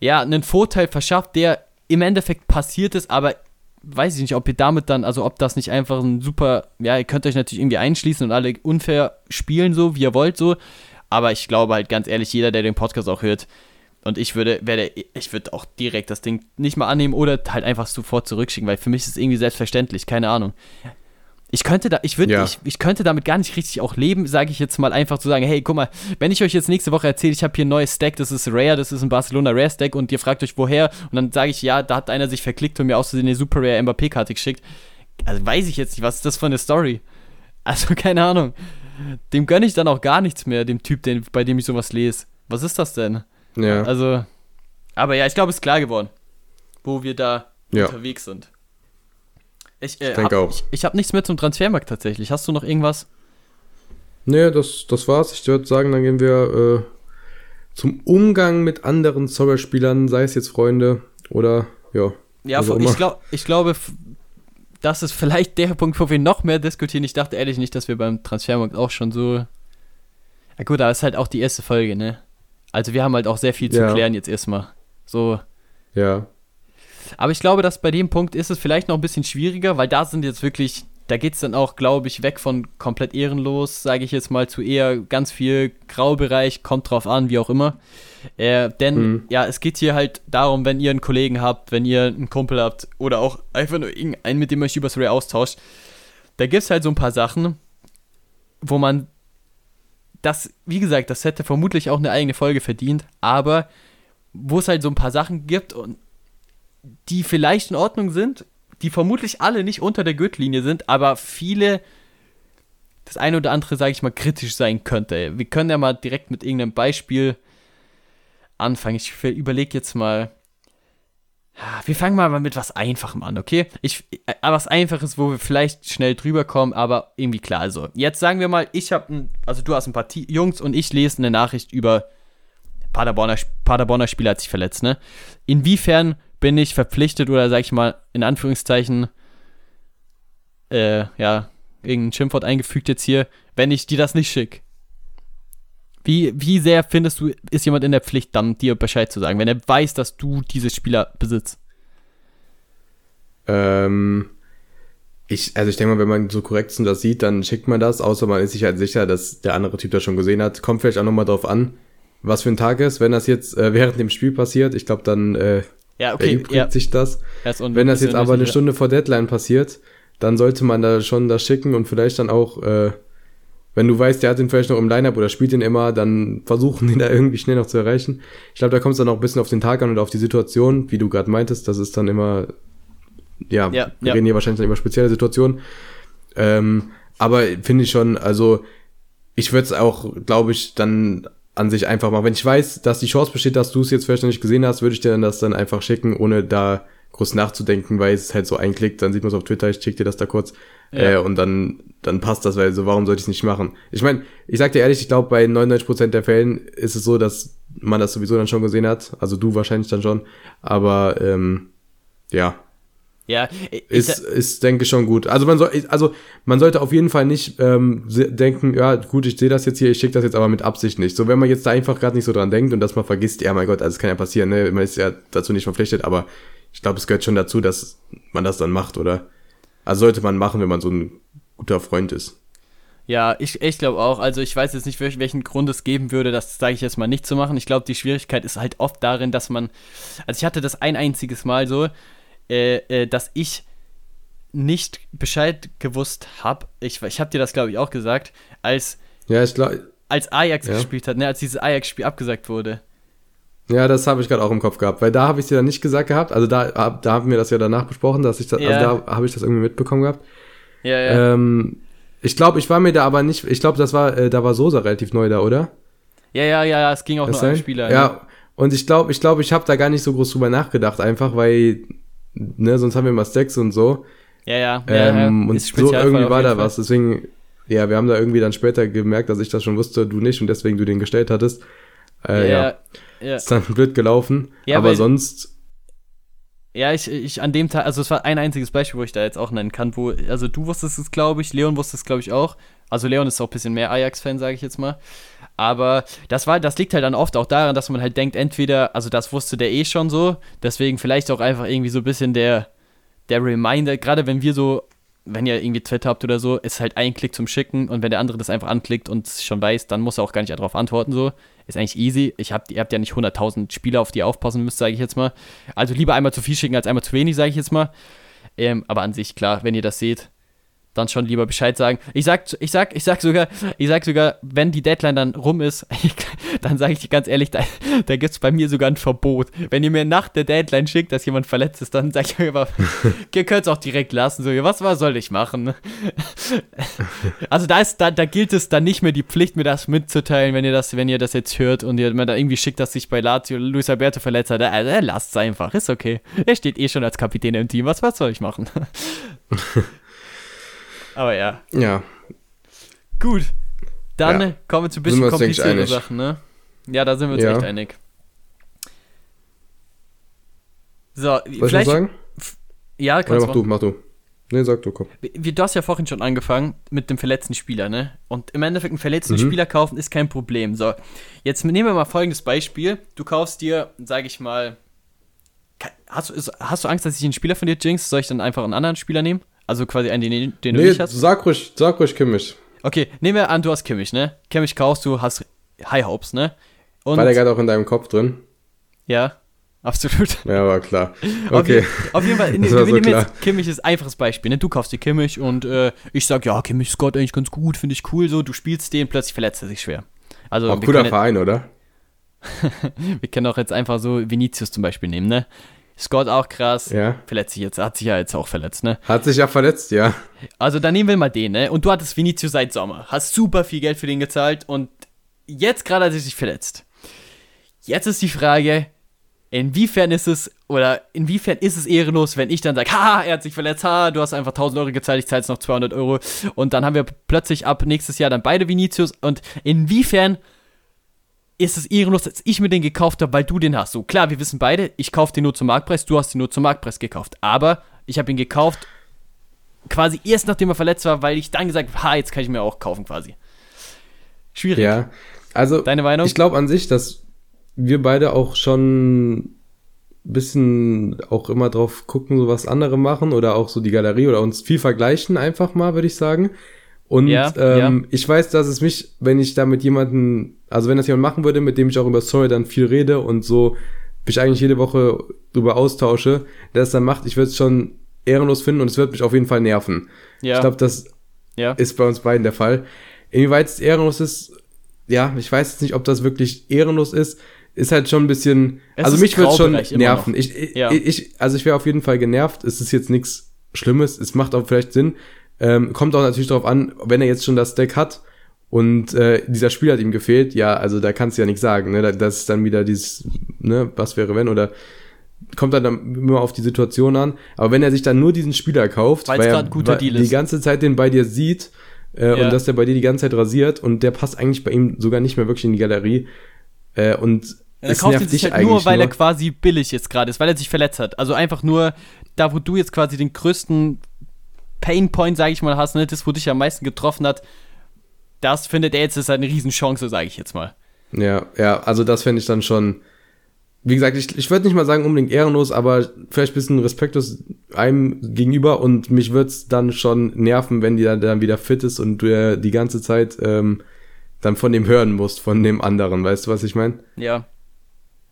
ja, einen Vorteil verschafft, der im Endeffekt passiert ist, aber weiß ich nicht, ob ihr damit dann, also ob das nicht einfach ein super, ja, ihr könnt euch natürlich irgendwie einschließen und alle unfair spielen, so wie ihr wollt, so. Aber ich glaube halt ganz ehrlich, jeder, der den Podcast auch hört, und ich würde, werde, ich würde auch direkt das Ding nicht mal annehmen oder halt einfach sofort zurückschicken, weil für mich ist es irgendwie selbstverständlich, keine Ahnung. Ich könnte da, ich würde, Ja. ich, ich könnte damit gar nicht richtig auch leben, sage ich jetzt mal einfach zu sagen, hey, guck mal, wenn ich euch jetzt nächste Woche erzähle, ich habe hier ein neues Stack, das ist Rare, das ist ein Barcelona Rare Stack und ihr fragt euch woher und dann sage ich, ja, da hat einer sich verklickt und mir aus Versehen eine Super Rare Mbappé-Karte geschickt. Also weiß ich jetzt nicht, was ist das für eine Story? Also keine Ahnung. Dem gönne ich dann auch gar nichts mehr, dem Typ, den, bei dem ich sowas lese. Was ist das denn? Ja. Also, aber ja, ich glaube, es ist klar geworden, wo wir da Ja. unterwegs sind. Ich, äh, Ich denke hab, auch. Ich, ich habe nichts mehr zum Transfermarkt tatsächlich. Hast du noch irgendwas? Nee, das, das war's. Ich würde sagen, dann gehen wir äh, zum Umgang mit anderen Soccer-Spielern, sei es jetzt Freunde oder ja. Ja, ich, glaub, ich glaube, das ist vielleicht der Punkt, wo wir noch mehr diskutieren. Ich dachte ehrlich nicht, dass wir beim Transfermarkt auch schon so. Ja, gut, aber es ist halt auch die erste Folge, ne? Also, wir haben halt auch sehr viel zu Ja. klären jetzt erstmal. So. Ja. Aber ich glaube, dass bei dem Punkt ist es vielleicht noch ein bisschen schwieriger, weil da sind jetzt wirklich, da geht es dann auch, glaube ich, weg von komplett ehrenlos, sage ich jetzt mal, zu eher ganz viel Graubereich, kommt drauf an, wie auch immer. Äh, denn, Mhm. ja, es geht hier halt darum, wenn ihr einen Kollegen habt, wenn ihr einen Kumpel habt oder auch einfach nur irgendeinen, mit dem ihr euch über Ray austauscht, da gibt es halt so ein paar Sachen, wo man das, wie gesagt, das hätte vermutlich auch eine eigene Folge verdient, aber wo es halt so ein paar Sachen gibt und die vielleicht in Ordnung sind, die vermutlich alle nicht unter der Gürtellinie sind, aber viele das eine oder andere, sage ich mal, kritisch sein könnte. Wir können ja mal direkt mit irgendeinem Beispiel anfangen. Ich überlege jetzt mal. Wir fangen mal mit was Einfachem an, okay? Ich, äh, was Einfaches, wo wir vielleicht schnell drüber kommen, aber irgendwie klar. Also, jetzt sagen wir mal, ich habe, also du hast ein paar Ti- Jungs und ich lese eine Nachricht über Paderborner, Paderborner Spieler hat sich verletzt, ne? Inwiefern bin ich verpflichtet oder sag ich mal in Anführungszeichen äh, ja, irgendein Schimpfwort eingefügt jetzt hier, wenn ich dir das nicht schicke? Wie, wie sehr findest du, ist jemand in der Pflicht, dann dir Bescheid zu sagen, wenn er weiß, dass du diese Spieler besitzt? Ähm, ich, also ich denke mal, wenn man so korrekt das sieht, dann schickt man das, außer man ist sich halt sicher, dass der andere Typ das schon gesehen hat. Kommt vielleicht auch nochmal drauf an, was für ein Tag ist. Wenn das jetzt äh, während dem Spiel passiert, ich glaube, dann äh, Ja, okay, erübrigt ja. sich das. Wenn das jetzt aber eine Stunde vor Deadline passiert, dann sollte man da schon das schicken und vielleicht dann auch, äh, wenn du weißt, der hat den vielleicht noch im Lineup oder spielt den immer, dann versuchen, den da irgendwie schnell noch zu erreichen. Ich glaube, da kommt es dann auch ein bisschen auf den Tag an und auf die Situation, wie du gerade meintest, das ist dann immer, ja, Ja, wir ja. reden hier wahrscheinlich dann über spezielle Situationen. Ähm, aber finde ich schon, also ich würde es auch, glaube ich, dann an sich einfach machen. Wenn ich weiß, dass die Chance besteht, dass du es jetzt vielleicht noch nicht gesehen hast, würde ich dir dann das dann einfach schicken, ohne da groß nachzudenken, weil es halt so einklickt, dann sieht man es auf Twitter, ich schick dir das da kurz Ja. äh, und dann, dann passt das, weil so, warum sollte ich es nicht machen? Ich meine, ich sag dir ehrlich, ich glaube, bei 99% der Fällen ist es so, dass man das sowieso dann schon gesehen hat, also du wahrscheinlich dann schon, aber ähm, ja, Ja, ich, ist, ist denke ich schon gut. Also man soll, also man sollte auf jeden Fall nicht ähm, denken, ja gut, ich sehe das jetzt hier, ich schicke das jetzt aber mit Absicht nicht. So wenn man jetzt da einfach gerade nicht so dran denkt und das mal vergisst, ja mein Gott, also es kann ja passieren, ne? Man ist ja dazu nicht verpflichtet, aber ich glaube, es gehört schon dazu, dass man das dann macht, oder? Also sollte man machen, wenn man so ein guter Freund ist. Ja, ich, ich glaube auch. Also ich weiß jetzt nicht, welch- welchen Grund es geben würde, das sage ich jetzt mal nicht zu machen. Ich glaube, die Schwierigkeit ist halt oft darin, dass man, also ich hatte das ein einziges Mal so, äh, äh, dass ich nicht Bescheid gewusst habe. Ich, ich habe dir das, glaube ich, auch gesagt, als, Ja, ich glaube, als Ajax Ja. gespielt hat, ne, als dieses Ajax-Spiel abgesagt wurde. ja, das habe ich gerade auch im Kopf gehabt, weil da habe ich dir dann nicht gesagt gehabt, also da, da haben wir das ja danach besprochen, dass ich das, Ja. also da habe ich das irgendwie mitbekommen gehabt. Ja, ja. Ähm, ich glaube, ich war mir da aber nicht, ich glaube, das war, äh, da war Sosa relativ neu da, oder? ja, ja, ja, ja, es ging auch nur das um sein? Spieler. ne? Ja, und ich glaube, ich glaube, ich habe da gar nicht so groß drüber nachgedacht, einfach weil, ne, sonst haben wir mal Stacks und so. ja, ja. ja, ähm, ja. und so irgendwie war da was. Deswegen, ja, wir haben da irgendwie dann später gemerkt, dass ich das schon wusste, du nicht und deswegen du den gestellt hattest. Äh, ja. ja, ja. Ist dann blöd gelaufen. Ja, aber sonst, Ja, ich, ich an dem Tag, also es war ein einziges Beispiel, wo ich da jetzt auch nennen kann, wo, also du wusstest es, glaube ich, Leon wusste es, glaube ich, auch. Also Leon ist auch ein bisschen mehr Ajax-Fan, sage ich jetzt mal. Aber das war, das liegt halt dann oft auch daran, dass man halt denkt, entweder, also das wusste der eh schon so, deswegen vielleicht auch einfach irgendwie so ein bisschen der, der Reminder, gerade wenn wir so, wenn ihr irgendwie Twitter habt oder so, ist halt ein Klick zum Schicken und wenn der andere das einfach anklickt und schon weiß, dann muss er auch gar nicht darauf antworten so. Ist eigentlich easy. Ich hab, ihr habt ja nicht 100.000 Spieler, auf die ihr aufpassen müsst, sage ich jetzt mal. Also lieber einmal zu viel schicken als einmal zu wenig, sage ich jetzt mal. Ähm, aber an sich, klar, wenn ihr das seht, dann schon lieber Bescheid sagen. Ich sag, ich sag, ich sag sogar, ich sag sogar, wenn die Deadline dann rum ist, dann sage ich dir ganz ehrlich, da, da gibt es bei mir sogar ein Verbot. Wenn ihr mir nach der Deadline schickt, dass jemand verletzt ist, dann sage ich mir ihr könnt es auch direkt lassen. So, was, was soll ich machen? Also da ist, da, da gilt es dann nicht mehr die Pflicht, mir das mitzuteilen, wenn ihr das, wenn ihr das jetzt hört und ihr mir da irgendwie schickt, dass sich bei Lazio Luis Alberto verletzt hat. Also, lasst es einfach, ist okay. Er steht eh schon als Kapitän im Team. Was, was soll ich machen? Aber ja. Ja. Gut. Dann ja. kommen wir zu ein bisschen komplizierten Sachen, ne? Ja, da sind wir uns ja. echt einig. So, Soll vielleicht. Ich sagen? Ja, kannst Oder mach du, mach du. Nee, sag du, komm. Wie, du hast ja vorhin schon angefangen mit dem verletzten Spieler, ne? Und im Endeffekt einen verletzten mhm. Spieler kaufen ist kein Problem. So, jetzt nehmen wir mal folgendes Beispiel. Du kaufst dir, sag ich mal, hast, hast du Angst, dass ich einen Spieler von dir jinx? Soll ich dann einfach einen anderen Spieler nehmen? Also quasi einen, den, den nee, du nicht hast? sag ruhig, sag ruhig Kimmich. Okay, nehmen wir an, du hast Kimmich, ne? Kimmich kaufst du, hast High Hopes, ne? Und war der gerade auch in deinem Kopf drin? Ja, absolut. Ja, war klar. Okay. auf, jeden, Fall, ne, wir so nehmen klar. jetzt Kimmich ist ein einfaches Beispiel, ne? Du kaufst dir Kimmich und äh, ich sag, ja, Kimmich ist Gott eigentlich ganz gut, finde ich cool so. Du spielst den, plötzlich verletzt er sich schwer. Also, auch cooler Verein, oder? wir können auch jetzt einfach so Vinicius zum Beispiel nehmen, ne? Scott auch krass. Ja. Verletzt sich jetzt, hat sich ja jetzt auch verletzt, ne? Hat sich ja verletzt, ja. Also dann nehmen wir mal den, ne? Und du hattest Vinicius seit Sommer. Hast super viel Geld für den gezahlt und jetzt gerade hat er sich verletzt. Jetzt ist die Frage, inwiefern ist es, oder inwiefern ist es ehrenlos, wenn ich dann sage, ha, er hat sich verletzt, ha, du hast einfach 1000 Euro gezahlt, ich zahle jetzt noch 200 Euro. Und dann haben wir plötzlich ab nächstes Jahr dann beide Vinicius. Und inwiefern ist es ehrenlos, dass ich mir den gekauft habe, weil du den hast. So, klar, wir wissen beide, ich kaufe den nur zum Marktpreis, du hast den nur zum Marktpreis gekauft. Aber ich habe ihn gekauft, quasi erst nachdem er verletzt war, weil ich dann gesagt habe, ha, jetzt kann ich mir auch kaufen quasi. Schwierig. Ja, also Deine Meinung? ich glaube an sich, dass wir beide auch schon ein bisschen auch immer drauf gucken, so was andere machen oder auch so die Galerie oder uns viel vergleichen einfach mal, würde ich sagen. Und ja, ähm, ja. ich weiß, dass es mich, wenn ich da mit jemandem, also wenn das jemand machen würde, mit dem ich auch über Story dann viel rede und so mich eigentlich jede Woche drüber austausche, der es dann macht, ich würde es schon ehrenlos finden und es wird mich auf jeden Fall nerven. Ja. Ich glaube, das ist bei uns beiden der Fall. Inwieweit es ehrenlos ist, ja, ich weiß jetzt nicht, ob das wirklich ehrenlos ist. Ist halt schon ein bisschen, es also mich würde schon nerven. Ich, ich, ich, also ich wäre auf jeden Fall genervt. Es ist jetzt nichts Schlimmes. Es macht auch vielleicht Sinn. Ähm, kommt auch natürlich darauf an, wenn er jetzt schon das Deck hat und äh, dieser Spiel hat ihm gefehlt, ja, also da kannst du ja nichts sagen, ne? Das ist dann wieder dieses, ne, was wäre wenn oder kommt dann immer auf die Situation an. Aber wenn er sich dann nur diesen Spieler kauft, Weil's weil er guter Deal die ganze Zeit den bei dir sieht äh, ja. und dass der bei dir die ganze Zeit rasiert und der passt eigentlich bei ihm sogar nicht mehr wirklich in die Galerie äh, und ja, er kauft sich halt nur, weil nur. er quasi billig jetzt gerade ist, weil er sich verletzt hat. Also einfach nur da, wo du jetzt quasi den größten Painpoint, sage ich mal, hast, ne, das, wo dich am meisten getroffen hat, das findet er jetzt ist eine Riesenchance, sage ich jetzt mal. Ja, ja, also das fände ich dann schon, wie gesagt, ich, ich würde nicht mal sagen unbedingt ehrenlos, aber vielleicht ein bisschen respektlos einem gegenüber und mich würde es dann schon nerven, wenn die dann, dann wieder fit ist und du ja die ganze Zeit ähm, dann von dem hören musst, von dem anderen, weißt du, was ich meine? Ja.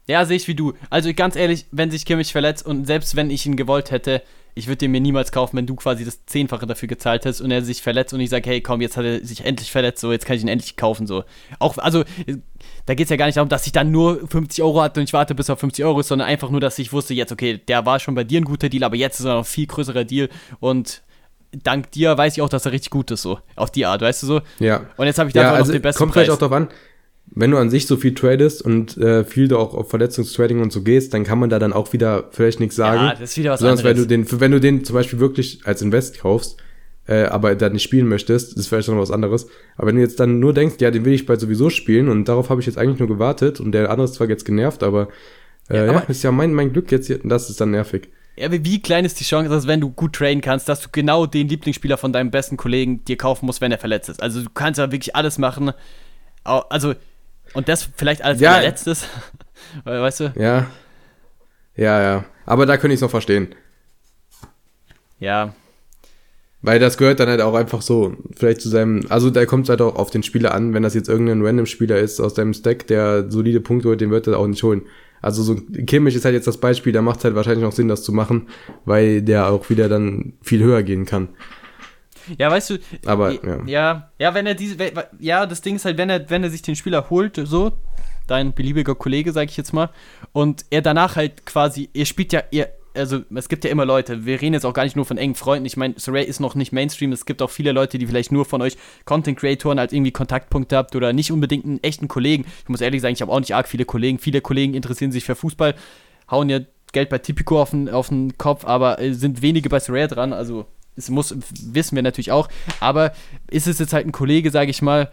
Ja, sehe ich wie du. Also ganz ehrlich, wenn sich Kimmich verletzt und selbst wenn ich ihn gewollt hätte, ich würde den mir niemals kaufen, wenn du quasi das Zehnfache dafür gezahlt hast und er sich verletzt und ich sage, hey, komm, jetzt hat er sich endlich verletzt, so, jetzt kann ich ihn endlich kaufen, so. Auch, also, da geht es ja gar nicht darum, dass ich dann nur 50 Euro hatte und ich warte, bis er 50 Euro ist, sondern einfach nur, dass ich wusste, jetzt, okay, der war schon bei dir ein guter Deal, aber jetzt ist er noch ein viel größerer Deal und dank dir weiß ich auch, dass er richtig gut ist, so. Auf die Art, weißt du so? Ja. Und jetzt habe ich da ja, also noch den besten kommt Preis. vielleicht auch darauf an, wenn du an sich so viel tradest und äh, viel da auch auf Verletzungstrading und so gehst, dann kann man da dann auch wieder vielleicht nichts sagen. Ja, das ist wieder was Sonst, anderes. Wenn du, den, wenn du den zum Beispiel wirklich als Invest kaufst, äh, aber da nicht spielen möchtest, ist vielleicht noch was anderes. Aber wenn du jetzt dann nur denkst, ja, den will ich bald sowieso spielen und darauf habe ich jetzt eigentlich nur gewartet und der andere ist zwar jetzt genervt, aber, äh, ja, aber ja, ist ja mein, mein Glück jetzt hier das ist dann nervig. Ja, aber wie klein ist die Chance, dass wenn du gut traden kannst, dass du genau den Lieblingsspieler von deinem besten Kollegen dir kaufen musst, wenn er verletzt ist? Also du kannst ja wirklich alles machen. Also Und das vielleicht als Ja. letztes, weißt du? Ja. Ja, ja. Aber da könnte ich es noch verstehen. Ja, Weil das gehört dann halt auch einfach so, vielleicht zu seinem, also da kommt es halt auch auf den Spieler an, wenn das jetzt irgendein Random-Spieler ist aus deinem Stack, der solide Punkte holt, den wird er auch nicht holen. Also so Kimmich ist halt jetzt das Beispiel, da macht es halt wahrscheinlich noch Sinn, das zu machen, weil der auch wieder dann viel höher gehen kann. Ja, weißt du, Aber, ja. ja. ja, wenn er diese, ja, das Ding ist halt, wenn er, wenn er sich den Spieler holt, so, dein beliebiger Kollege, sag ich jetzt mal, und er danach halt quasi, ihr spielt ja, ihr, also es gibt ja immer Leute, wir reden jetzt auch gar nicht nur von engen Freunden, ich meine, Saray ist noch nicht Mainstream, es gibt auch viele Leute, die vielleicht nur von euch Content-Creatoren als irgendwie Kontaktpunkte habt oder nicht unbedingt einen echten Kollegen. Ich muss ehrlich sagen, ich habe auch nicht arg viele Kollegen, viele Kollegen interessieren sich für Fußball, hauen ja Geld bei Tipico auf den, auf den Kopf, aber äh, sind wenige bei Saray dran, also es muss, wissen wir natürlich auch, aber ist es jetzt halt ein Kollege, sage ich mal,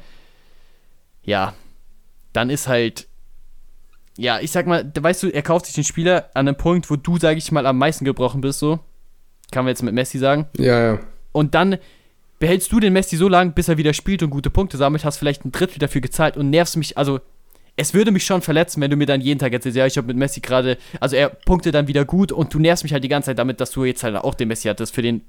ja, dann ist halt, ja, ich sag mal, weißt du, er kauft sich den Spieler an einem Punkt, wo du, sage ich mal, am meisten gebrochen bist, so, kann man jetzt mit Messi sagen, Ja, ja. und dann behältst du den Messi so lange, bis er wieder spielt und gute Punkte sammelt, hast vielleicht ein Drittel dafür gezahlt und nervst mich, also es würde mich schon verletzen, wenn du mir dann jeden Tag erzählst, ja, ich habe mit Messi gerade, also er punkte dann wieder gut und du nervst mich halt die ganze Zeit damit, dass du jetzt halt auch den Messi hattest für den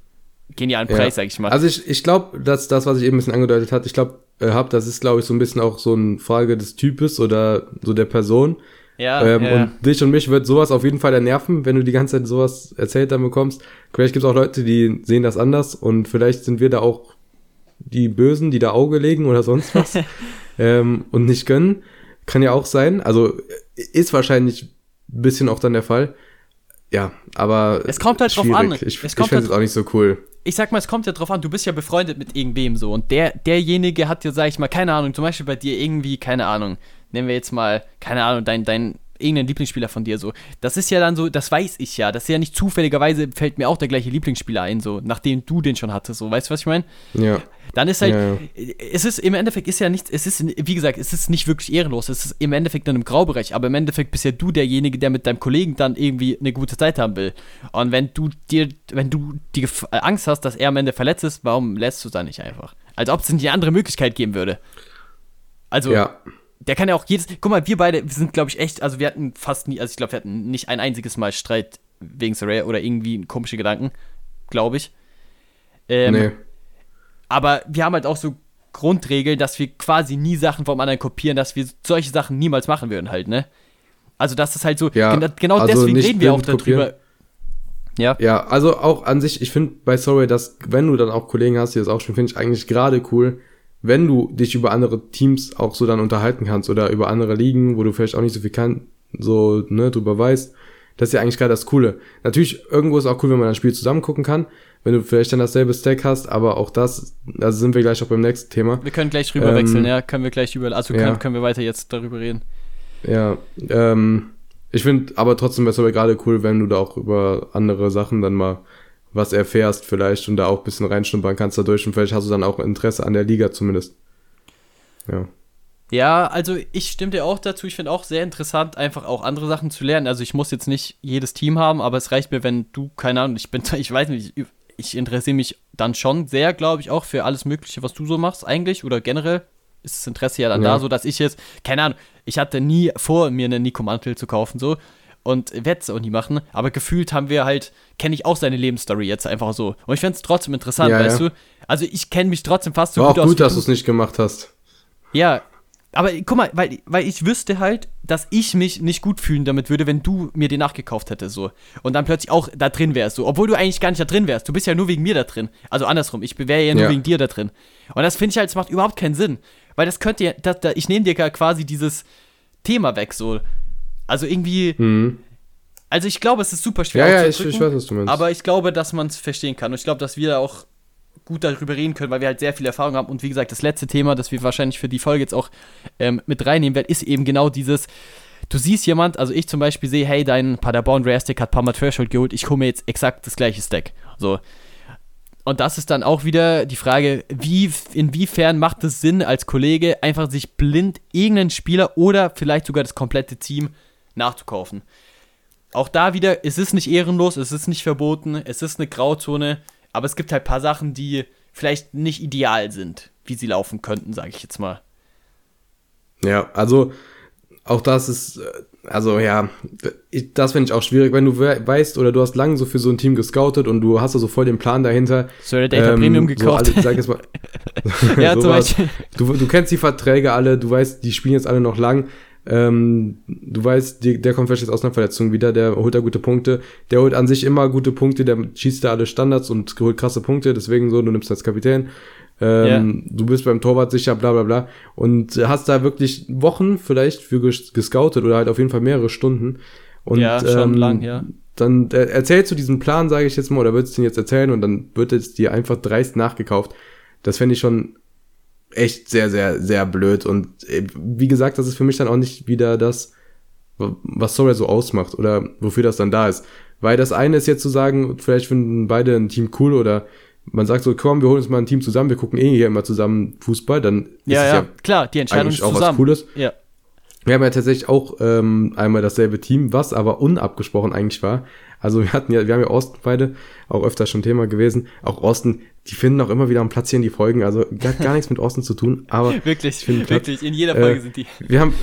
genialen Ja. Preis, sag ich mal. Also ich, ich glaube, dass das, was ich eben ein bisschen angedeutet hat, ich glaube, äh, hab, das ist, glaube ich, so ein bisschen auch so eine Frage des Types oder so der Person. ja, ähm, ja, ja. Und dich und mich wird sowas auf jeden Fall nerven, wenn du die ganze Zeit sowas erzählt dann bekommst. Vielleicht gibt es auch Leute, die sehen das anders und vielleicht sind wir da auch die Bösen, die da Auge legen oder sonst was ähm, und nicht gönnen. Kann ja auch sein. Also ist wahrscheinlich ein bisschen auch dann der Fall. Ja, aber Es kommt halt drauf schwierig. an. Ich, Es kommt finde halt- es auch nicht so cool. Ich sag mal, es kommt ja drauf an, du bist ja befreundet mit irgendwem so und der, derjenige hat ja, sag ich mal, keine Ahnung, zum Beispiel bei dir irgendwie, keine Ahnung, nehmen wir jetzt mal, keine Ahnung, dein, dein, irgendein Lieblingsspieler von dir so. Das ist ja dann so, das weiß ich ja, das ist ja nicht zufälligerweise, fällt mir auch der gleiche Lieblingsspieler ein, so, nachdem du den schon hattest, so, weißt du, was ich meine? Ja. Dann ist halt, Ja, ja. es ist im Endeffekt ist ja nichts, es ist, wie gesagt, es ist nicht wirklich ehrenlos, es ist im Endeffekt in einem Graubereich, aber im Endeffekt bist ja du derjenige, der mit deinem Kollegen dann irgendwie eine gute Zeit haben will. Und wenn du dir, wenn du die äh, Angst hast, dass er am Ende verletzt ist, warum lässt du es dann nicht einfach? Als ob es nicht eine andere Möglichkeit geben würde. Also, Ja. Der kann ja auch jedes. Guck mal, wir beide wir sind, glaube ich, echt. Also, wir hatten fast nie. Also, ich glaube, wir hatten nicht ein einziges Mal Streit wegen Saray oder irgendwie komische Gedanken. Glaube ich. Ähm, nee. Aber wir haben halt auch so Grundregeln, dass wir quasi nie Sachen vom anderen kopieren, dass wir solche Sachen niemals machen würden, halt, ne? Also, das ist halt so. Ja, gena- genau also deswegen reden wir auch darüber. kopieren. Ja. Ja, also auch an sich, ich finde bei Sorry, dass wenn du dann auch Kollegen hast, die das auch schon, finde ich eigentlich gerade cool, wenn du dich über andere Teams auch so dann unterhalten kannst oder über andere Ligen, wo du vielleicht auch nicht so viel kann, so, ne, drüber weißt. Das ist ja eigentlich gerade das Coole. Natürlich, irgendwo ist auch cool, wenn man ein Spiel zusammen gucken kann, wenn du vielleicht dann dasselbe Stack hast, aber auch das, also sind wir gleich auch beim nächsten Thema. Wir können gleich rüber wechseln, Ähm, ja. Können wir gleich über. Also, ja. können, können wir weiter jetzt darüber reden. Ja, ähm, ich finde aber trotzdem besser aber gerade cool, wenn du da auch über andere Sachen dann mal was erfährst vielleicht und da auch ein bisschen reinschnuppern kannst dadurch und vielleicht hast du dann auch Interesse an der Liga zumindest. Ja. Ja, also ich stimme dir auch dazu. Ich finde auch sehr interessant, einfach auch andere Sachen zu lernen. Also ich muss jetzt nicht jedes Team haben, aber es reicht mir, wenn du, keine Ahnung, ich bin, ich weiß nicht, ich, interessiere mich dann schon sehr, glaube ich, auch für alles Mögliche, was du so machst, eigentlich, oder generell ist das Interesse ja dann Ja. da, so dass ich jetzt, keine Ahnung, ich hatte nie vor, mir einen Nico Mantel zu kaufen, so. Und werde es auch nie machen, aber gefühlt haben wir halt, kenne ich auch seine Lebensstory jetzt einfach so. Und ich fände es trotzdem interessant, Ja, weißt ja. du? Also ich kenne mich trotzdem fast so War auch aus gut, dass du. es nicht gemacht hast. Ja, aber guck mal, weil, weil ich wüsste halt, dass ich mich nicht gut fühlen damit würde, wenn du mir den nachgekauft hättest, so. Und dann plötzlich auch da drin wärst, so. Obwohl du eigentlich gar nicht da drin wärst. Du bist ja nur wegen mir da drin. Also andersrum, ich wäre ja nur Ja. wegen dir da drin. Und das finde ich halt, das macht überhaupt keinen Sinn. Weil das könnte ja, das, da, ich nehme dir ja quasi dieses Thema weg, so. Also irgendwie, Mhm. also ich glaube, es ist super schwer Ja, ja, ich, ich weiß, was du meinst. aber ich glaube, dass man es verstehen kann. Und ich glaube, dass wir da auch gut darüber reden können, weil wir halt sehr viel Erfahrung haben. Und wie gesagt, das letzte Thema, das wir wahrscheinlich für die Folge jetzt auch ähm, mit reinnehmen werden, ist eben genau dieses. Du siehst jemand, also ich zum Beispiel sehe, hey, dein Paderborn Rare Stack hat ein paar Mal Threshold geholt, ich hole mir jetzt exakt das gleiche Stack. So. Und das ist dann auch wieder die Frage, wie, inwiefern macht es Sinn, als Kollege einfach sich blind irgendeinen Spieler oder vielleicht sogar das komplette Team nachzukaufen. Auch da wieder, es ist nicht ehrenlos, es ist nicht verboten, es ist eine Grauzone, aber es gibt halt ein paar Sachen, die vielleicht nicht ideal sind, wie sie laufen könnten, sage ich jetzt mal. Ja, also auch das ist, äh, also ja, das finde ich auch schwierig, wenn du weißt oder du hast lange so für so ein Team gescoutet und du hast da so voll den Plan dahinter. So der Data ähm, Premium gekauft. So alle, sag jetzt mal, ja, zum Beispiel. Du, du kennst die Verträge alle, du weißt, die spielen jetzt alle noch lang. Ähm, du weißt, die, der kommt vielleicht jetzt aus einer Verletzung wieder, der holt da gute Punkte. Der holt an sich immer gute Punkte, der schießt da alle Standards und holt krasse Punkte, deswegen so, du nimmst als Kapitän. Ähm, ja. Du bist beim Torwart sicher, bla bla bla. Und hast da wirklich Wochen vielleicht für ges gescoutet oder halt auf jeden Fall mehrere Stunden. Und, ja, schon ähm, lang, ja. Dann äh, erzählst du diesen Plan, sage ich jetzt mal, oder würdest du ihn jetzt erzählen und dann wird es dir einfach dreist nachgekauft. Das fände ich schon echt sehr, sehr, sehr blöd. Und äh, wie gesagt, das ist für mich dann auch nicht wieder das, was Sora so ausmacht oder wofür das dann da ist. Weil das eine ist jetzt zu sagen, vielleicht finden beide ein Team cool oder man sagt so, komm, wir holen uns mal ein Team zusammen, wir gucken eh hier immer zusammen Fußball, dann ja, ist ja, ja klar, die Entscheidung ist auch zusammen. was Cooles. Ja. Wir haben ja tatsächlich auch ähm, einmal dasselbe Team, was aber unabgesprochen eigentlich war. Also wir hatten ja, wir haben ja Osten beide, auch öfter schon Thema gewesen. Auch Osten, die finden auch immer wieder am Platz hier in die Folgen. Also hat gar nichts mit Osten zu tun, aber wirklich, wirklich, in jeder Folge äh, sind die. Wir haben,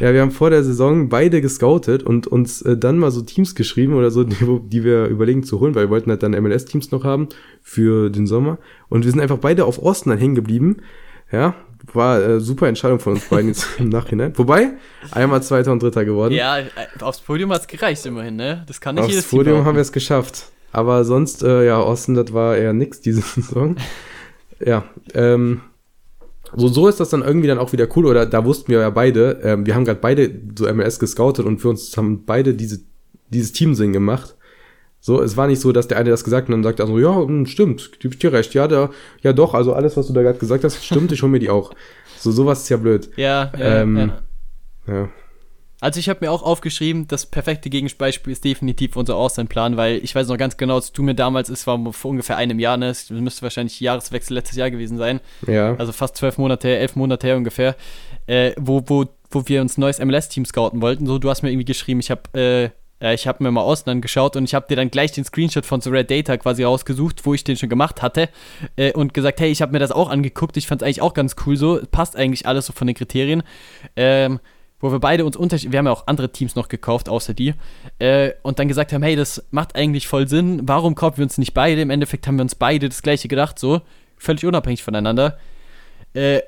ja, wir haben vor der Saison beide gescoutet und uns äh, dann mal so Teams geschrieben oder so, die, die wir überlegen zu holen, weil wir wollten halt dann MLS-Teams noch haben für den Sommer. Und wir sind einfach beide auf Osten dann hängen geblieben. Ja, war äh, super Entscheidung von uns beiden jetzt im Nachhinein. Wobei, einmal Zweiter und Dritter geworden. Ja, äh, aufs Podium hat es gereicht immerhin, ne? Das kann nicht aufs jedes Aufs Podium haben wir es geschafft. Aber sonst, äh, ja, Osten, das war eher nix diese Saison. ja, ähm, so, so ist das dann irgendwie dann auch wieder cool. Oder da wussten wir ja beide, ähm, wir haben gerade beide so MLS gescoutet und für uns haben beide diese, dieses Teamsinn gemacht. So, es war nicht so, dass der eine das gesagt hat und dann sagt er so, ja, hm, stimmt, gib dir recht, ja, da, ja doch, also alles, was du da gerade gesagt hast, stimmt, ich hol mir die auch. So, sowas ist ja blöd. Ja, ja, ähm, ja. ja. Also ich habe mir auch aufgeschrieben, das perfekte Gegenbeispiel ist definitiv unser Auslandplan, weil ich weiß noch ganz genau, als du mir damals, es war vor ungefähr einem Jahr, ne, es müsste wahrscheinlich Jahreswechsel letztes Jahr gewesen sein. Ja. Also fast zwölf Monate her, elf Monate her ungefähr, äh, wo, wo, wo wir uns ein neues MLS-Team scouten wollten. So, du hast mir irgendwie geschrieben, ich habe äh, äh, ich habe mir mal Ausland geschaut und ich habe dir dann gleich den Screenshot von The Red Data quasi rausgesucht, wo ich den schon gemacht hatte äh, und gesagt, hey, ich habe mir das auch angeguckt, ich fand es eigentlich auch ganz cool so, passt eigentlich alles so von den Kriterien. Ähm, wo wir beide uns unterschiedlich, wir haben ja auch andere Teams noch gekauft, außer die, äh, und dann gesagt haben, hey, das macht eigentlich voll Sinn, warum kaufen wir uns nicht beide? Im Endeffekt haben wir uns beide das gleiche gedacht, so, völlig unabhängig voneinander. Äh,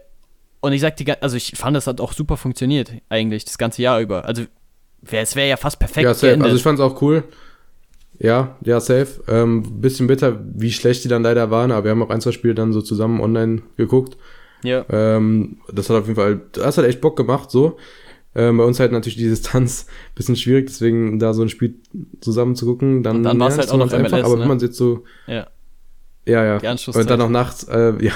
und ich sag dir, also ich fand, das hat auch super funktioniert, eigentlich, das ganze Jahr über. Also es wäre ja fast perfekt. Ja, safe. Also ich fand es auch cool. Ja, ja, safe. Ähm, bisschen bitter, wie schlecht die dann leider waren, aber wir haben auch ein, zwei Spiele dann so zusammen online geguckt. Ja. Ähm, das hat auf jeden Fall, das hat echt Bock gemacht, so. Ähm, bei uns halt natürlich die Distanz bisschen schwierig, deswegen da so ein Spiel zusammen zu gucken, dann, Und dann war es halt auch noch einfach, MLS, aber ne? wenn man jetzt so, ja, ja, ja. und dann noch nachts, äh, ja,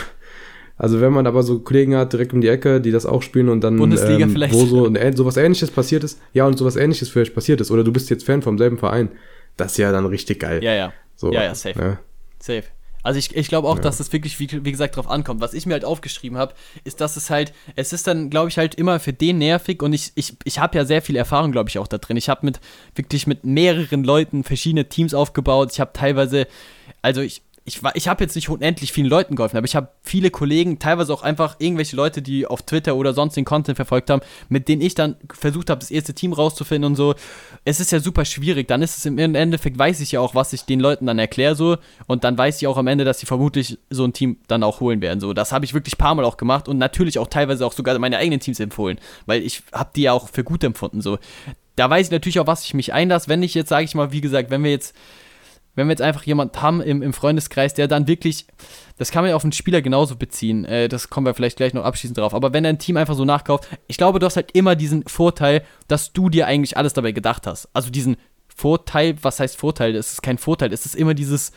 also wenn man aber so Kollegen hat direkt um die Ecke, die das auch spielen und dann Bundesliga ähm, vielleicht. wo so sowas ähnliches passiert ist, ja und sowas ähnliches vielleicht passiert ist oder du bist jetzt Fan vom selben Verein, das ist ja dann richtig geil. Ja, ja. So, ja, ja, safe. Ja. Safe. Also ich, ich glaube auch, ja. dass das wirklich, wie, wie gesagt, drauf ankommt. Was ich mir halt aufgeschrieben habe, ist, dass es halt, es ist dann, glaube ich, halt immer für den nervig und ich, ich, ich habe ja sehr viel Erfahrung, glaube ich, auch da drin. Ich habe mit wirklich mit mehreren Leuten verschiedene Teams aufgebaut. Ich habe teilweise, also ich, ich, ich habe jetzt nicht unendlich vielen Leuten geholfen, aber ich habe viele Kollegen, teilweise auch einfach irgendwelche Leute, die auf Twitter oder sonst den Content verfolgt haben, mit denen ich dann versucht habe, das erste Team rauszufinden und so. Es ist ja super schwierig. Dann ist es im Endeffekt, weiß ich ja auch, was ich den Leuten dann erkläre so. Und dann weiß ich auch am Ende, dass sie vermutlich so ein Team dann auch holen werden. So, das habe ich wirklich ein paar Mal auch gemacht und natürlich auch teilweise auch sogar meine eigenen Teams empfohlen, weil ich habe die ja auch für gut empfunden. So, da weiß ich natürlich auch, was ich mich einlasse. Wenn ich jetzt, sage ich mal, wie gesagt, wenn wir jetzt wenn wir jetzt einfach jemanden haben im, im Freundeskreis, der dann wirklich, das kann man ja auf einen Spieler genauso beziehen, äh, das kommen wir vielleicht gleich noch abschließend drauf, aber wenn ein Team einfach so nachkauft, ich glaube, du hast halt immer diesen Vorteil, dass du dir eigentlich alles dabei gedacht hast. Also diesen Vorteil, was heißt Vorteil? Es ist kein Vorteil, es ist immer dieses,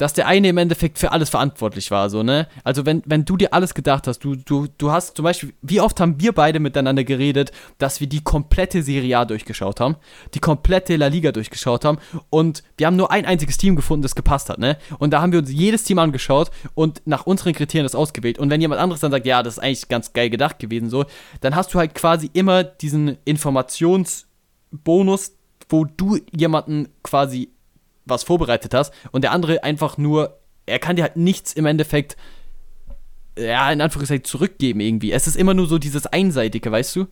dass der eine im Endeffekt für alles verantwortlich war, so, ne? Also wenn, wenn du dir alles gedacht hast, du, du, du hast zum Beispiel, wie oft haben wir beide miteinander geredet, dass wir die komplette Serie A durchgeschaut haben, die komplette La Liga durchgeschaut haben und wir haben nur ein einziges Team gefunden, das gepasst hat, ne? Und da haben wir uns jedes Team angeschaut und nach unseren Kriterien das ausgewählt. Und wenn jemand anderes dann sagt, ja, das ist eigentlich ganz geil gedacht gewesen, so, dann hast du halt quasi immer diesen Informationsbonus, wo du jemanden quasi was vorbereitet hast und der andere einfach nur, er kann dir halt nichts im Endeffekt ja, in Anführungszeichen zurückgeben irgendwie. Es ist immer nur so dieses Einseitige, weißt du?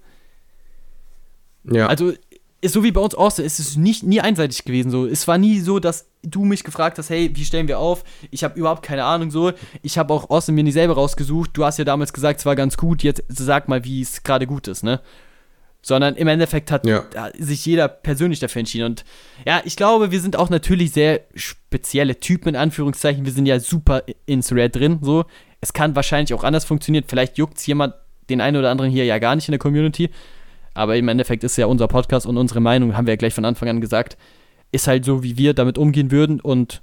Ja. Also, ist so wie bei uns so, es ist nicht, nie einseitig gewesen. So. Es war nie so, dass du mich gefragt hast, hey, wie stellen wir auf? Ich habe überhaupt keine Ahnung so. Ich habe auch Austin mir nicht selber rausgesucht. Du hast ja damals gesagt, es war ganz gut. Jetzt sag mal, wie es gerade gut ist, ne? Sondern im Endeffekt hat ja. sich jeder persönlich dafür entschieden. Und ja, ich glaube, wir sind auch natürlich sehr spezielle Typen, in Anführungszeichen. Wir sind ja super ins Red drin, so. Es kann wahrscheinlich auch anders funktionieren. Vielleicht juckt es jemand, den einen oder anderen hier ja gar nicht in der Community. Aber im Endeffekt ist ja unser Podcast und unsere Meinung, haben wir ja gleich von Anfang an gesagt, ist halt so, wie wir damit umgehen würden. Und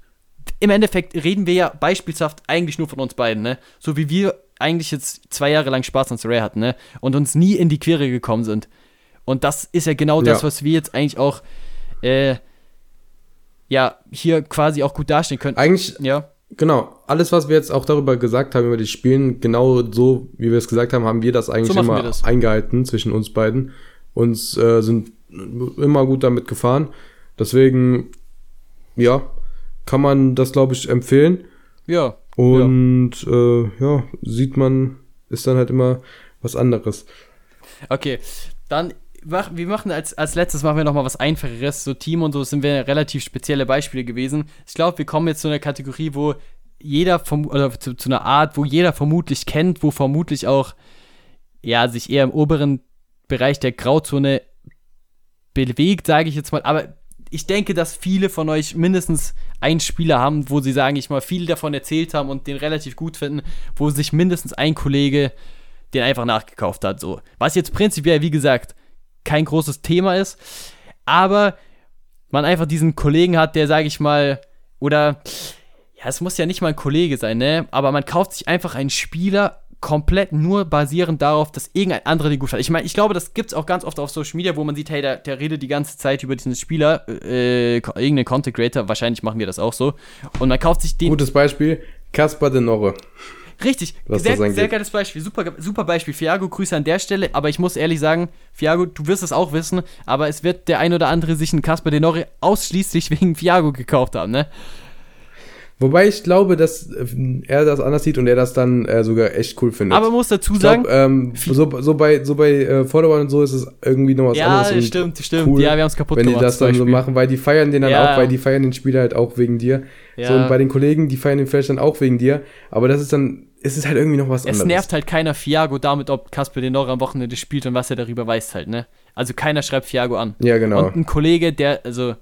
im Endeffekt reden wir ja beispielshaft eigentlich nur von uns beiden, ne? So wie wir eigentlich jetzt zwei Jahre lang Spaß an Rare hatten, ne? Und uns nie in die Quere gekommen sind. Und das ist ja genau ja. das, was wir jetzt eigentlich auch, äh, ja, hier quasi auch gut darstellen können. Eigentlich, ja. Genau, alles, was wir jetzt auch darüber gesagt haben, über die Spielen, genau so, wie wir es gesagt haben, haben wir das eigentlich so immer das. eingehalten zwischen uns beiden. Uns äh, sind immer gut damit gefahren. Deswegen, ja, kann man das, glaube ich, empfehlen. Ja. Und ja. Äh, ja, sieht man, ist dann halt immer was anderes. Okay, dann wir machen als, als letztes machen wir noch mal was einfacheres. So Team und so sind wir relativ spezielle Beispiele gewesen. Ich glaube, wir kommen jetzt zu einer Kategorie, wo jeder vom, oder zu, zu, einer Art, wo jeder vermutlich kennt, wo vermutlich auch ja sich eher im oberen Bereich der Grauzone bewegt, sage ich jetzt mal. Aber ich denke, dass viele von euch mindestens einen Spieler haben, wo sie sagen, ich mal viel davon erzählt haben und den relativ gut finden, wo sich mindestens ein Kollege den einfach nachgekauft hat. So. Was jetzt prinzipiell, wie gesagt, kein großes Thema ist, aber man einfach diesen Kollegen hat, der, sage ich mal, oder ja, es muss ja nicht mal ein Kollege sein, ne? Aber man kauft sich einfach einen Spieler komplett nur basierend darauf, dass irgendein anderer den gut hat. Ich meine, ich glaube, das gibt es auch ganz oft auf Social Media, wo man sieht, hey, der, der redet die ganze Zeit über diesen Spieler, äh, irgendeinen Content Creator, wahrscheinlich machen wir das auch so. Und man kauft sich den. Gutes Beispiel, Caspar de Norre. Richtig, Was sehr, sehr geiles Beispiel. Super, super Beispiel. Fiago, Grüße an der Stelle. Aber ich muss ehrlich sagen, Fiago, du wirst es auch wissen, aber es wird der ein oder andere sich einen Casper Denore ausschließlich wegen Fiago gekauft haben, ne? Wobei ich glaube, dass äh, er das anders sieht und er das dann äh, sogar echt cool findet. Aber muss dazu sagen, glaub, ähm, so, so bei, so bei äh, Followern und so ist es irgendwie noch was ja, anderes. Ja, stimmt, stimmt. Cool, ja, wir haben es kaputt wenn gemacht. Wenn die das dann so machen, weil die feiern den dann ja. auch, weil die feiern den Spieler halt auch wegen dir. Ja. So, und bei den Kollegen, die feiern den vielleicht dann auch wegen dir. Aber das ist dann, es ist halt irgendwie noch was es anderes. Es nervt halt keiner Fiago damit, ob Kasper den noch am Wochenende spielt und was er darüber weiß halt, ne? Also keiner schreibt Fiago an. Ja, genau. Und ein Kollege, der, also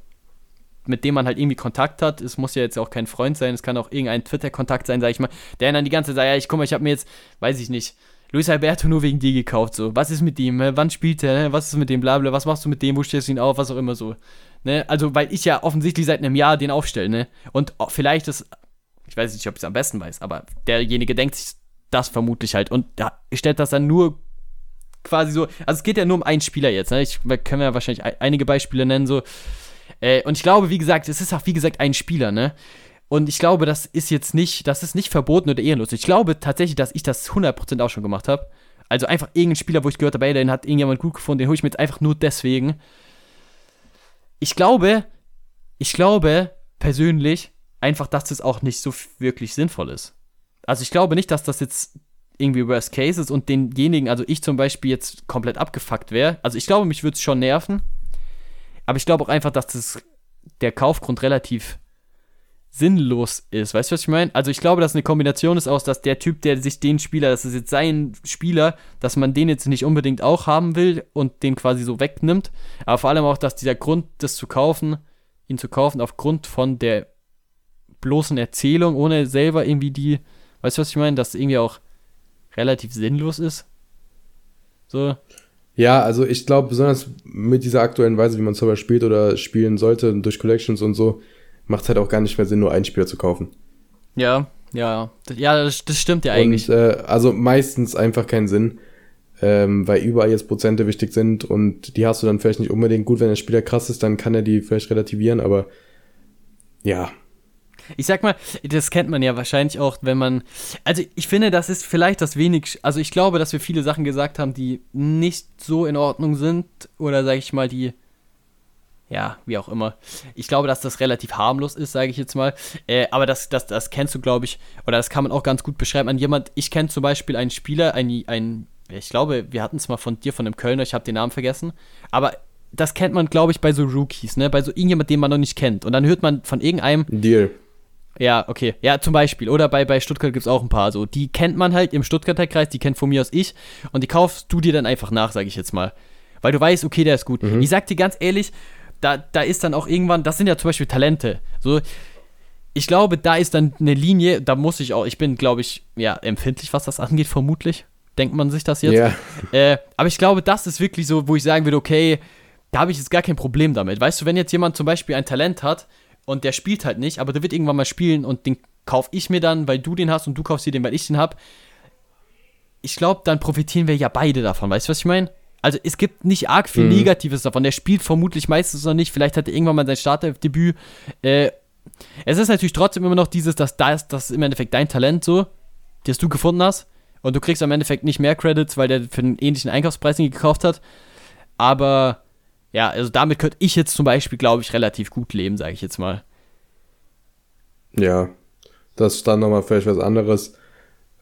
mit dem man halt irgendwie Kontakt hat. Es muss ja jetzt auch kein Freund sein, es kann auch irgendein Twitter-Kontakt sein, sag ich mal, der dann die ganze Zeit sagt, ja, ich guck mal, ich habe mir jetzt, weiß ich nicht, Luis Alberto nur wegen dir gekauft, so. Was ist mit ihm? Wann spielt er? Was ist mit dem? Blabla, was machst du mit dem? Wo stellst du ihn auf? Was auch immer so. Ne? Also, weil ich ja offensichtlich seit einem Jahr den aufstelle, ne? Und vielleicht ist, ich weiß nicht, ob ich es am besten weiß, aber derjenige denkt sich das vermutlich halt und da stellt das dann nur quasi so, also es geht ja nur um einen Spieler jetzt, ne? Ich kann ja wahrscheinlich einige Beispiele nennen, so äh, und ich glaube, wie gesagt, es ist auch, wie gesagt, ein Spieler, ne? Und ich glaube, das ist jetzt nicht, das ist nicht verboten oder ehrenlos. Ich glaube tatsächlich, dass ich das 100% auch schon gemacht habe. Also einfach irgendein Spieler, wo ich gehört habe, ey, den hat irgendjemand gut gefunden, den hole ich mir jetzt einfach nur deswegen. Ich glaube, ich glaube persönlich einfach, dass das auch nicht so wirklich sinnvoll ist. Also ich glaube nicht, dass das jetzt irgendwie Worst Case ist und denjenigen, also ich zum Beispiel jetzt komplett abgefuckt wäre. Also ich glaube, mich würde es schon nerven, aber ich glaube auch einfach, dass das, der Kaufgrund relativ sinnlos ist. Weißt du, was ich meine? Also ich glaube, dass eine Kombination ist aus, dass der Typ, der sich den Spieler, das ist jetzt sein Spieler, dass man den jetzt nicht unbedingt auch haben will und den quasi so wegnimmt. Aber vor allem auch, dass dieser Grund, das zu kaufen, ihn zu kaufen, aufgrund von der bloßen Erzählung, ohne selber irgendwie die, weißt du, was ich meine? Dass irgendwie auch relativ sinnlos ist. So. Ja, also ich glaube, besonders mit dieser aktuellen Weise, wie man Server spielt oder spielen sollte, durch Collections und so, macht es halt auch gar nicht mehr Sinn, nur einen Spieler zu kaufen. Ja, ja, ja, das, das stimmt ja eigentlich. Und, äh, also meistens einfach keinen Sinn, ähm, weil überall jetzt Prozente wichtig sind und die hast du dann vielleicht nicht unbedingt gut, wenn der Spieler krass ist, dann kann er die vielleicht relativieren, aber ja, ich sag mal, das kennt man ja wahrscheinlich auch, wenn man. Also, ich finde, das ist vielleicht das wenig. Also, ich glaube, dass wir viele Sachen gesagt haben, die nicht so in Ordnung sind. Oder sag ich mal, die. ja, wie auch immer. Ich glaube, dass das relativ harmlos ist, sage ich jetzt mal. Äh, aber das, das, das kennst du, glaube ich, oder das kann man auch ganz gut beschreiben an jemand. Ich kenne zum Beispiel einen Spieler, ein, ein ich glaube, wir hatten es mal von dir, von einem Kölner, ich habe den Namen vergessen. Aber das kennt man, glaube ich, bei so Rookies, ne? Bei so irgendjemand, den man noch nicht kennt. Und dann hört man von irgendeinem. Deal. Ja, okay. Ja, zum Beispiel. Oder bei, bei Stuttgart gibt es auch ein paar so. Die kennt man halt im Stuttgarter Kreis, die kennt von mir aus ich. Und die kaufst du dir dann einfach nach, sage ich jetzt mal. Weil du weißt, okay, der ist gut. Mhm. Ich sag dir ganz ehrlich, da, da ist dann auch irgendwann, das sind ja zum Beispiel Talente. So, ich glaube, da ist dann eine Linie, da muss ich auch, ich bin, glaube ich, ja, empfindlich, was das angeht, vermutlich. Denkt man sich das jetzt? Ja. Äh, aber ich glaube, das ist wirklich so, wo ich sagen würde, okay, da habe ich jetzt gar kein Problem damit. Weißt du, wenn jetzt jemand zum Beispiel ein Talent hat und der spielt halt nicht, aber der wird irgendwann mal spielen und den kaufe ich mir dann, weil du den hast und du kaufst dir den, weil ich den habe. Ich glaube, dann profitieren wir ja beide davon. Weißt du, was ich meine? Also es gibt nicht arg viel mhm. Negatives davon. Der spielt vermutlich meistens noch nicht. Vielleicht hat er irgendwann mal sein Startdebüt. Äh, es ist natürlich trotzdem immer noch dieses, dass das, das ist im Endeffekt dein Talent so, das du gefunden hast. Und du kriegst im Endeffekt nicht mehr Credits, weil der für einen ähnlichen Einkaufspreis nicht gekauft hat. Aber ja, also damit könnte ich jetzt zum Beispiel, glaube ich, relativ gut leben, sage ich jetzt mal. Ja, das ist dann nochmal vielleicht was anderes.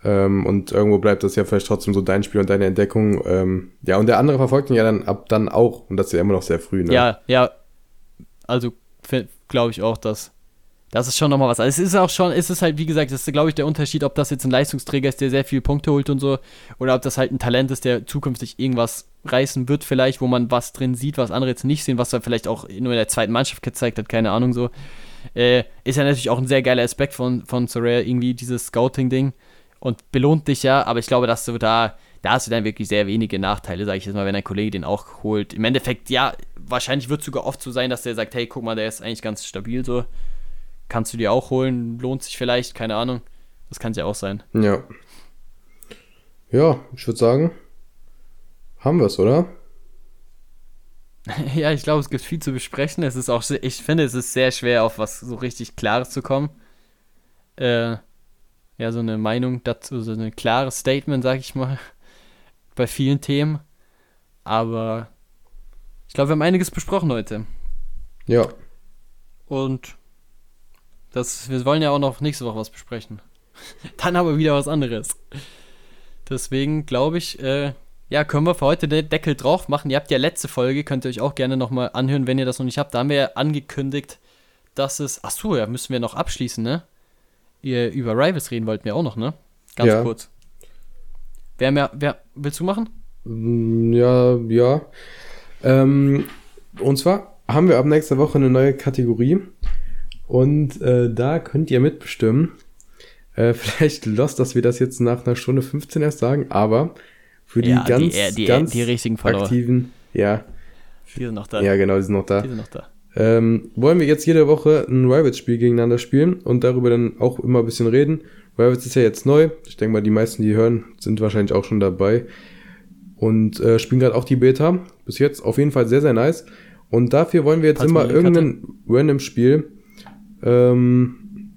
Ähm, und irgendwo bleibt das ja vielleicht trotzdem so dein Spiel und deine Entdeckung. Ähm, ja, und der andere verfolgt ihn ja dann ab dann auch. Und das ist ja immer noch sehr früh, ne? Ja, ja. Also glaube ich auch, dass das ist schon nochmal was. Also es ist auch schon, es ist halt, wie gesagt, das ist, glaube ich, der Unterschied, ob das jetzt ein Leistungsträger ist, der sehr viele Punkte holt und so, oder ob das halt ein Talent ist, der zukünftig irgendwas reißen wird, vielleicht, wo man was drin sieht, was andere jetzt nicht sehen, was er vielleicht auch nur in der zweiten Mannschaft gezeigt hat, keine Ahnung so. Äh, ist ja natürlich auch ein sehr geiler Aspekt von, von Soraya, irgendwie dieses Scouting-Ding und belohnt dich ja, aber ich glaube, dass du da, da hast du dann wirklich sehr wenige Nachteile, sage ich jetzt mal, wenn ein Kollege den auch holt. Im Endeffekt, ja, wahrscheinlich wird es sogar oft so sein, dass der sagt, hey, guck mal, der ist eigentlich ganz stabil so kannst du dir auch holen, lohnt sich vielleicht, keine Ahnung. Das kann es ja auch sein. Ja. Ja, ich würde sagen, haben wir es, oder? ja, ich glaube, es gibt viel zu besprechen. Es ist auch, ich finde, es ist sehr schwer, auf was so richtig Klares zu kommen. Äh, ja, so eine Meinung dazu, so ein klares Statement, sag ich mal, bei vielen Themen. Aber ich glaube, wir haben einiges besprochen heute. Ja. Und das, wir wollen ja auch noch nächste Woche was besprechen. Dann aber wieder was anderes. Deswegen glaube ich, äh, ja, können wir für heute den Deckel drauf machen. Ihr habt ja letzte Folge, könnt ihr euch auch gerne nochmal anhören, wenn ihr das noch nicht habt. Da haben wir ja angekündigt, dass es. Achso, ja, müssen wir noch abschließen, ne? Ihr über Rivals reden wollten wir auch noch, ne? Ganz ja. kurz. Wer mehr, wer, willst du machen? Mm, ja, ja. Ähm, und zwar haben wir ab nächster Woche eine neue Kategorie. Und äh, da könnt ihr mitbestimmen. Äh, vielleicht lost, dass wir das jetzt nach einer Stunde 15 erst sagen, aber für die ja, ganz, die, die, ganz die richtigen aktiven, ja. Die sind noch da. Ja, genau, die sind noch da. Die sind noch da. Ähm, wollen wir jetzt jede Woche ein Rivals-Spiel gegeneinander spielen und darüber dann auch immer ein bisschen reden. Rivals ist ja jetzt neu. Ich denke mal, die meisten, die hören, sind wahrscheinlich auch schon dabei. Und äh, spielen gerade auch die Beta. Bis jetzt auf jeden Fall sehr, sehr nice. Und dafür wollen wir jetzt Falls immer irgendein random Spiel ähm,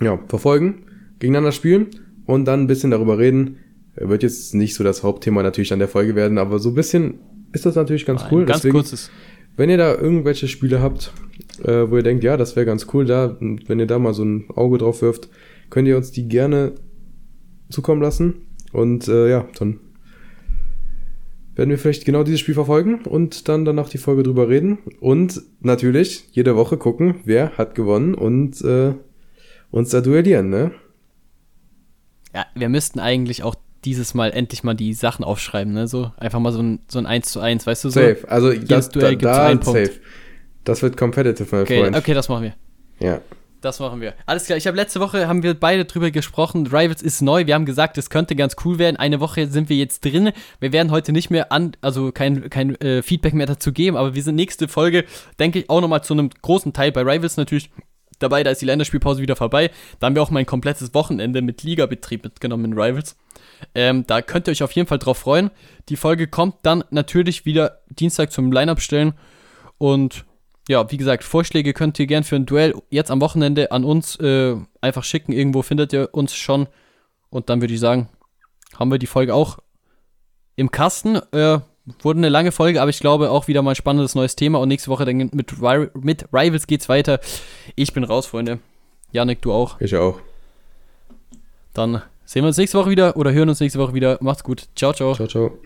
ja, verfolgen, gegeneinander spielen und dann ein bisschen darüber reden. Wird jetzt nicht so das Hauptthema natürlich an der Folge werden, aber so ein bisschen ist das natürlich ganz Nein, cool. Ganz Deswegen, kurzes. Wenn ihr da irgendwelche Spiele habt, äh, wo ihr denkt, ja, das wäre ganz cool, da, wenn ihr da mal so ein Auge drauf wirft, könnt ihr uns die gerne zukommen lassen. Und äh, ja, dann werden wir vielleicht genau dieses Spiel verfolgen und dann danach die Folge drüber reden. Und natürlich jede Woche gucken, wer hat gewonnen und äh, uns da duellieren, ne? Ja, wir müssten eigentlich auch dieses Mal endlich mal die Sachen aufschreiben, ne? So einfach mal so ein, so ein 1 zu 1, weißt du so? Safe. Also das, Duell da, da, safe. Punkt. Das wird competitive, mein okay, Freund. Okay, das machen wir. Ja. Das machen wir. Alles klar, ich habe letzte Woche, haben wir beide drüber gesprochen, Rivals ist neu, wir haben gesagt, es könnte ganz cool werden, eine Woche sind wir jetzt drin, wir werden heute nicht mehr an, also kein, kein äh, Feedback mehr dazu geben, aber wir sind nächste Folge, denke ich, auch nochmal zu einem großen Teil bei Rivals natürlich dabei, da ist die Länderspielpause wieder vorbei, da haben wir auch mein komplettes Wochenende mit Ligabetrieb mitgenommen in Rivals. Ähm, da könnt ihr euch auf jeden Fall drauf freuen. Die Folge kommt dann natürlich wieder Dienstag zum Line-Up stellen. Und ja, wie gesagt, Vorschläge könnt ihr gern für ein Duell jetzt am Wochenende an uns äh, einfach schicken. Irgendwo findet ihr uns schon. Und dann würde ich sagen, haben wir die Folge auch im Kasten. Äh, wurde eine lange Folge, aber ich glaube auch wieder mal ein spannendes neues Thema und nächste Woche dann mit, mit Rivals geht's weiter. Ich bin raus, Freunde. Janik, du auch. Ich auch. Dann sehen wir uns nächste Woche wieder oder hören uns nächste Woche wieder. Macht's gut. Ciao, ciao. Ciao, ciao.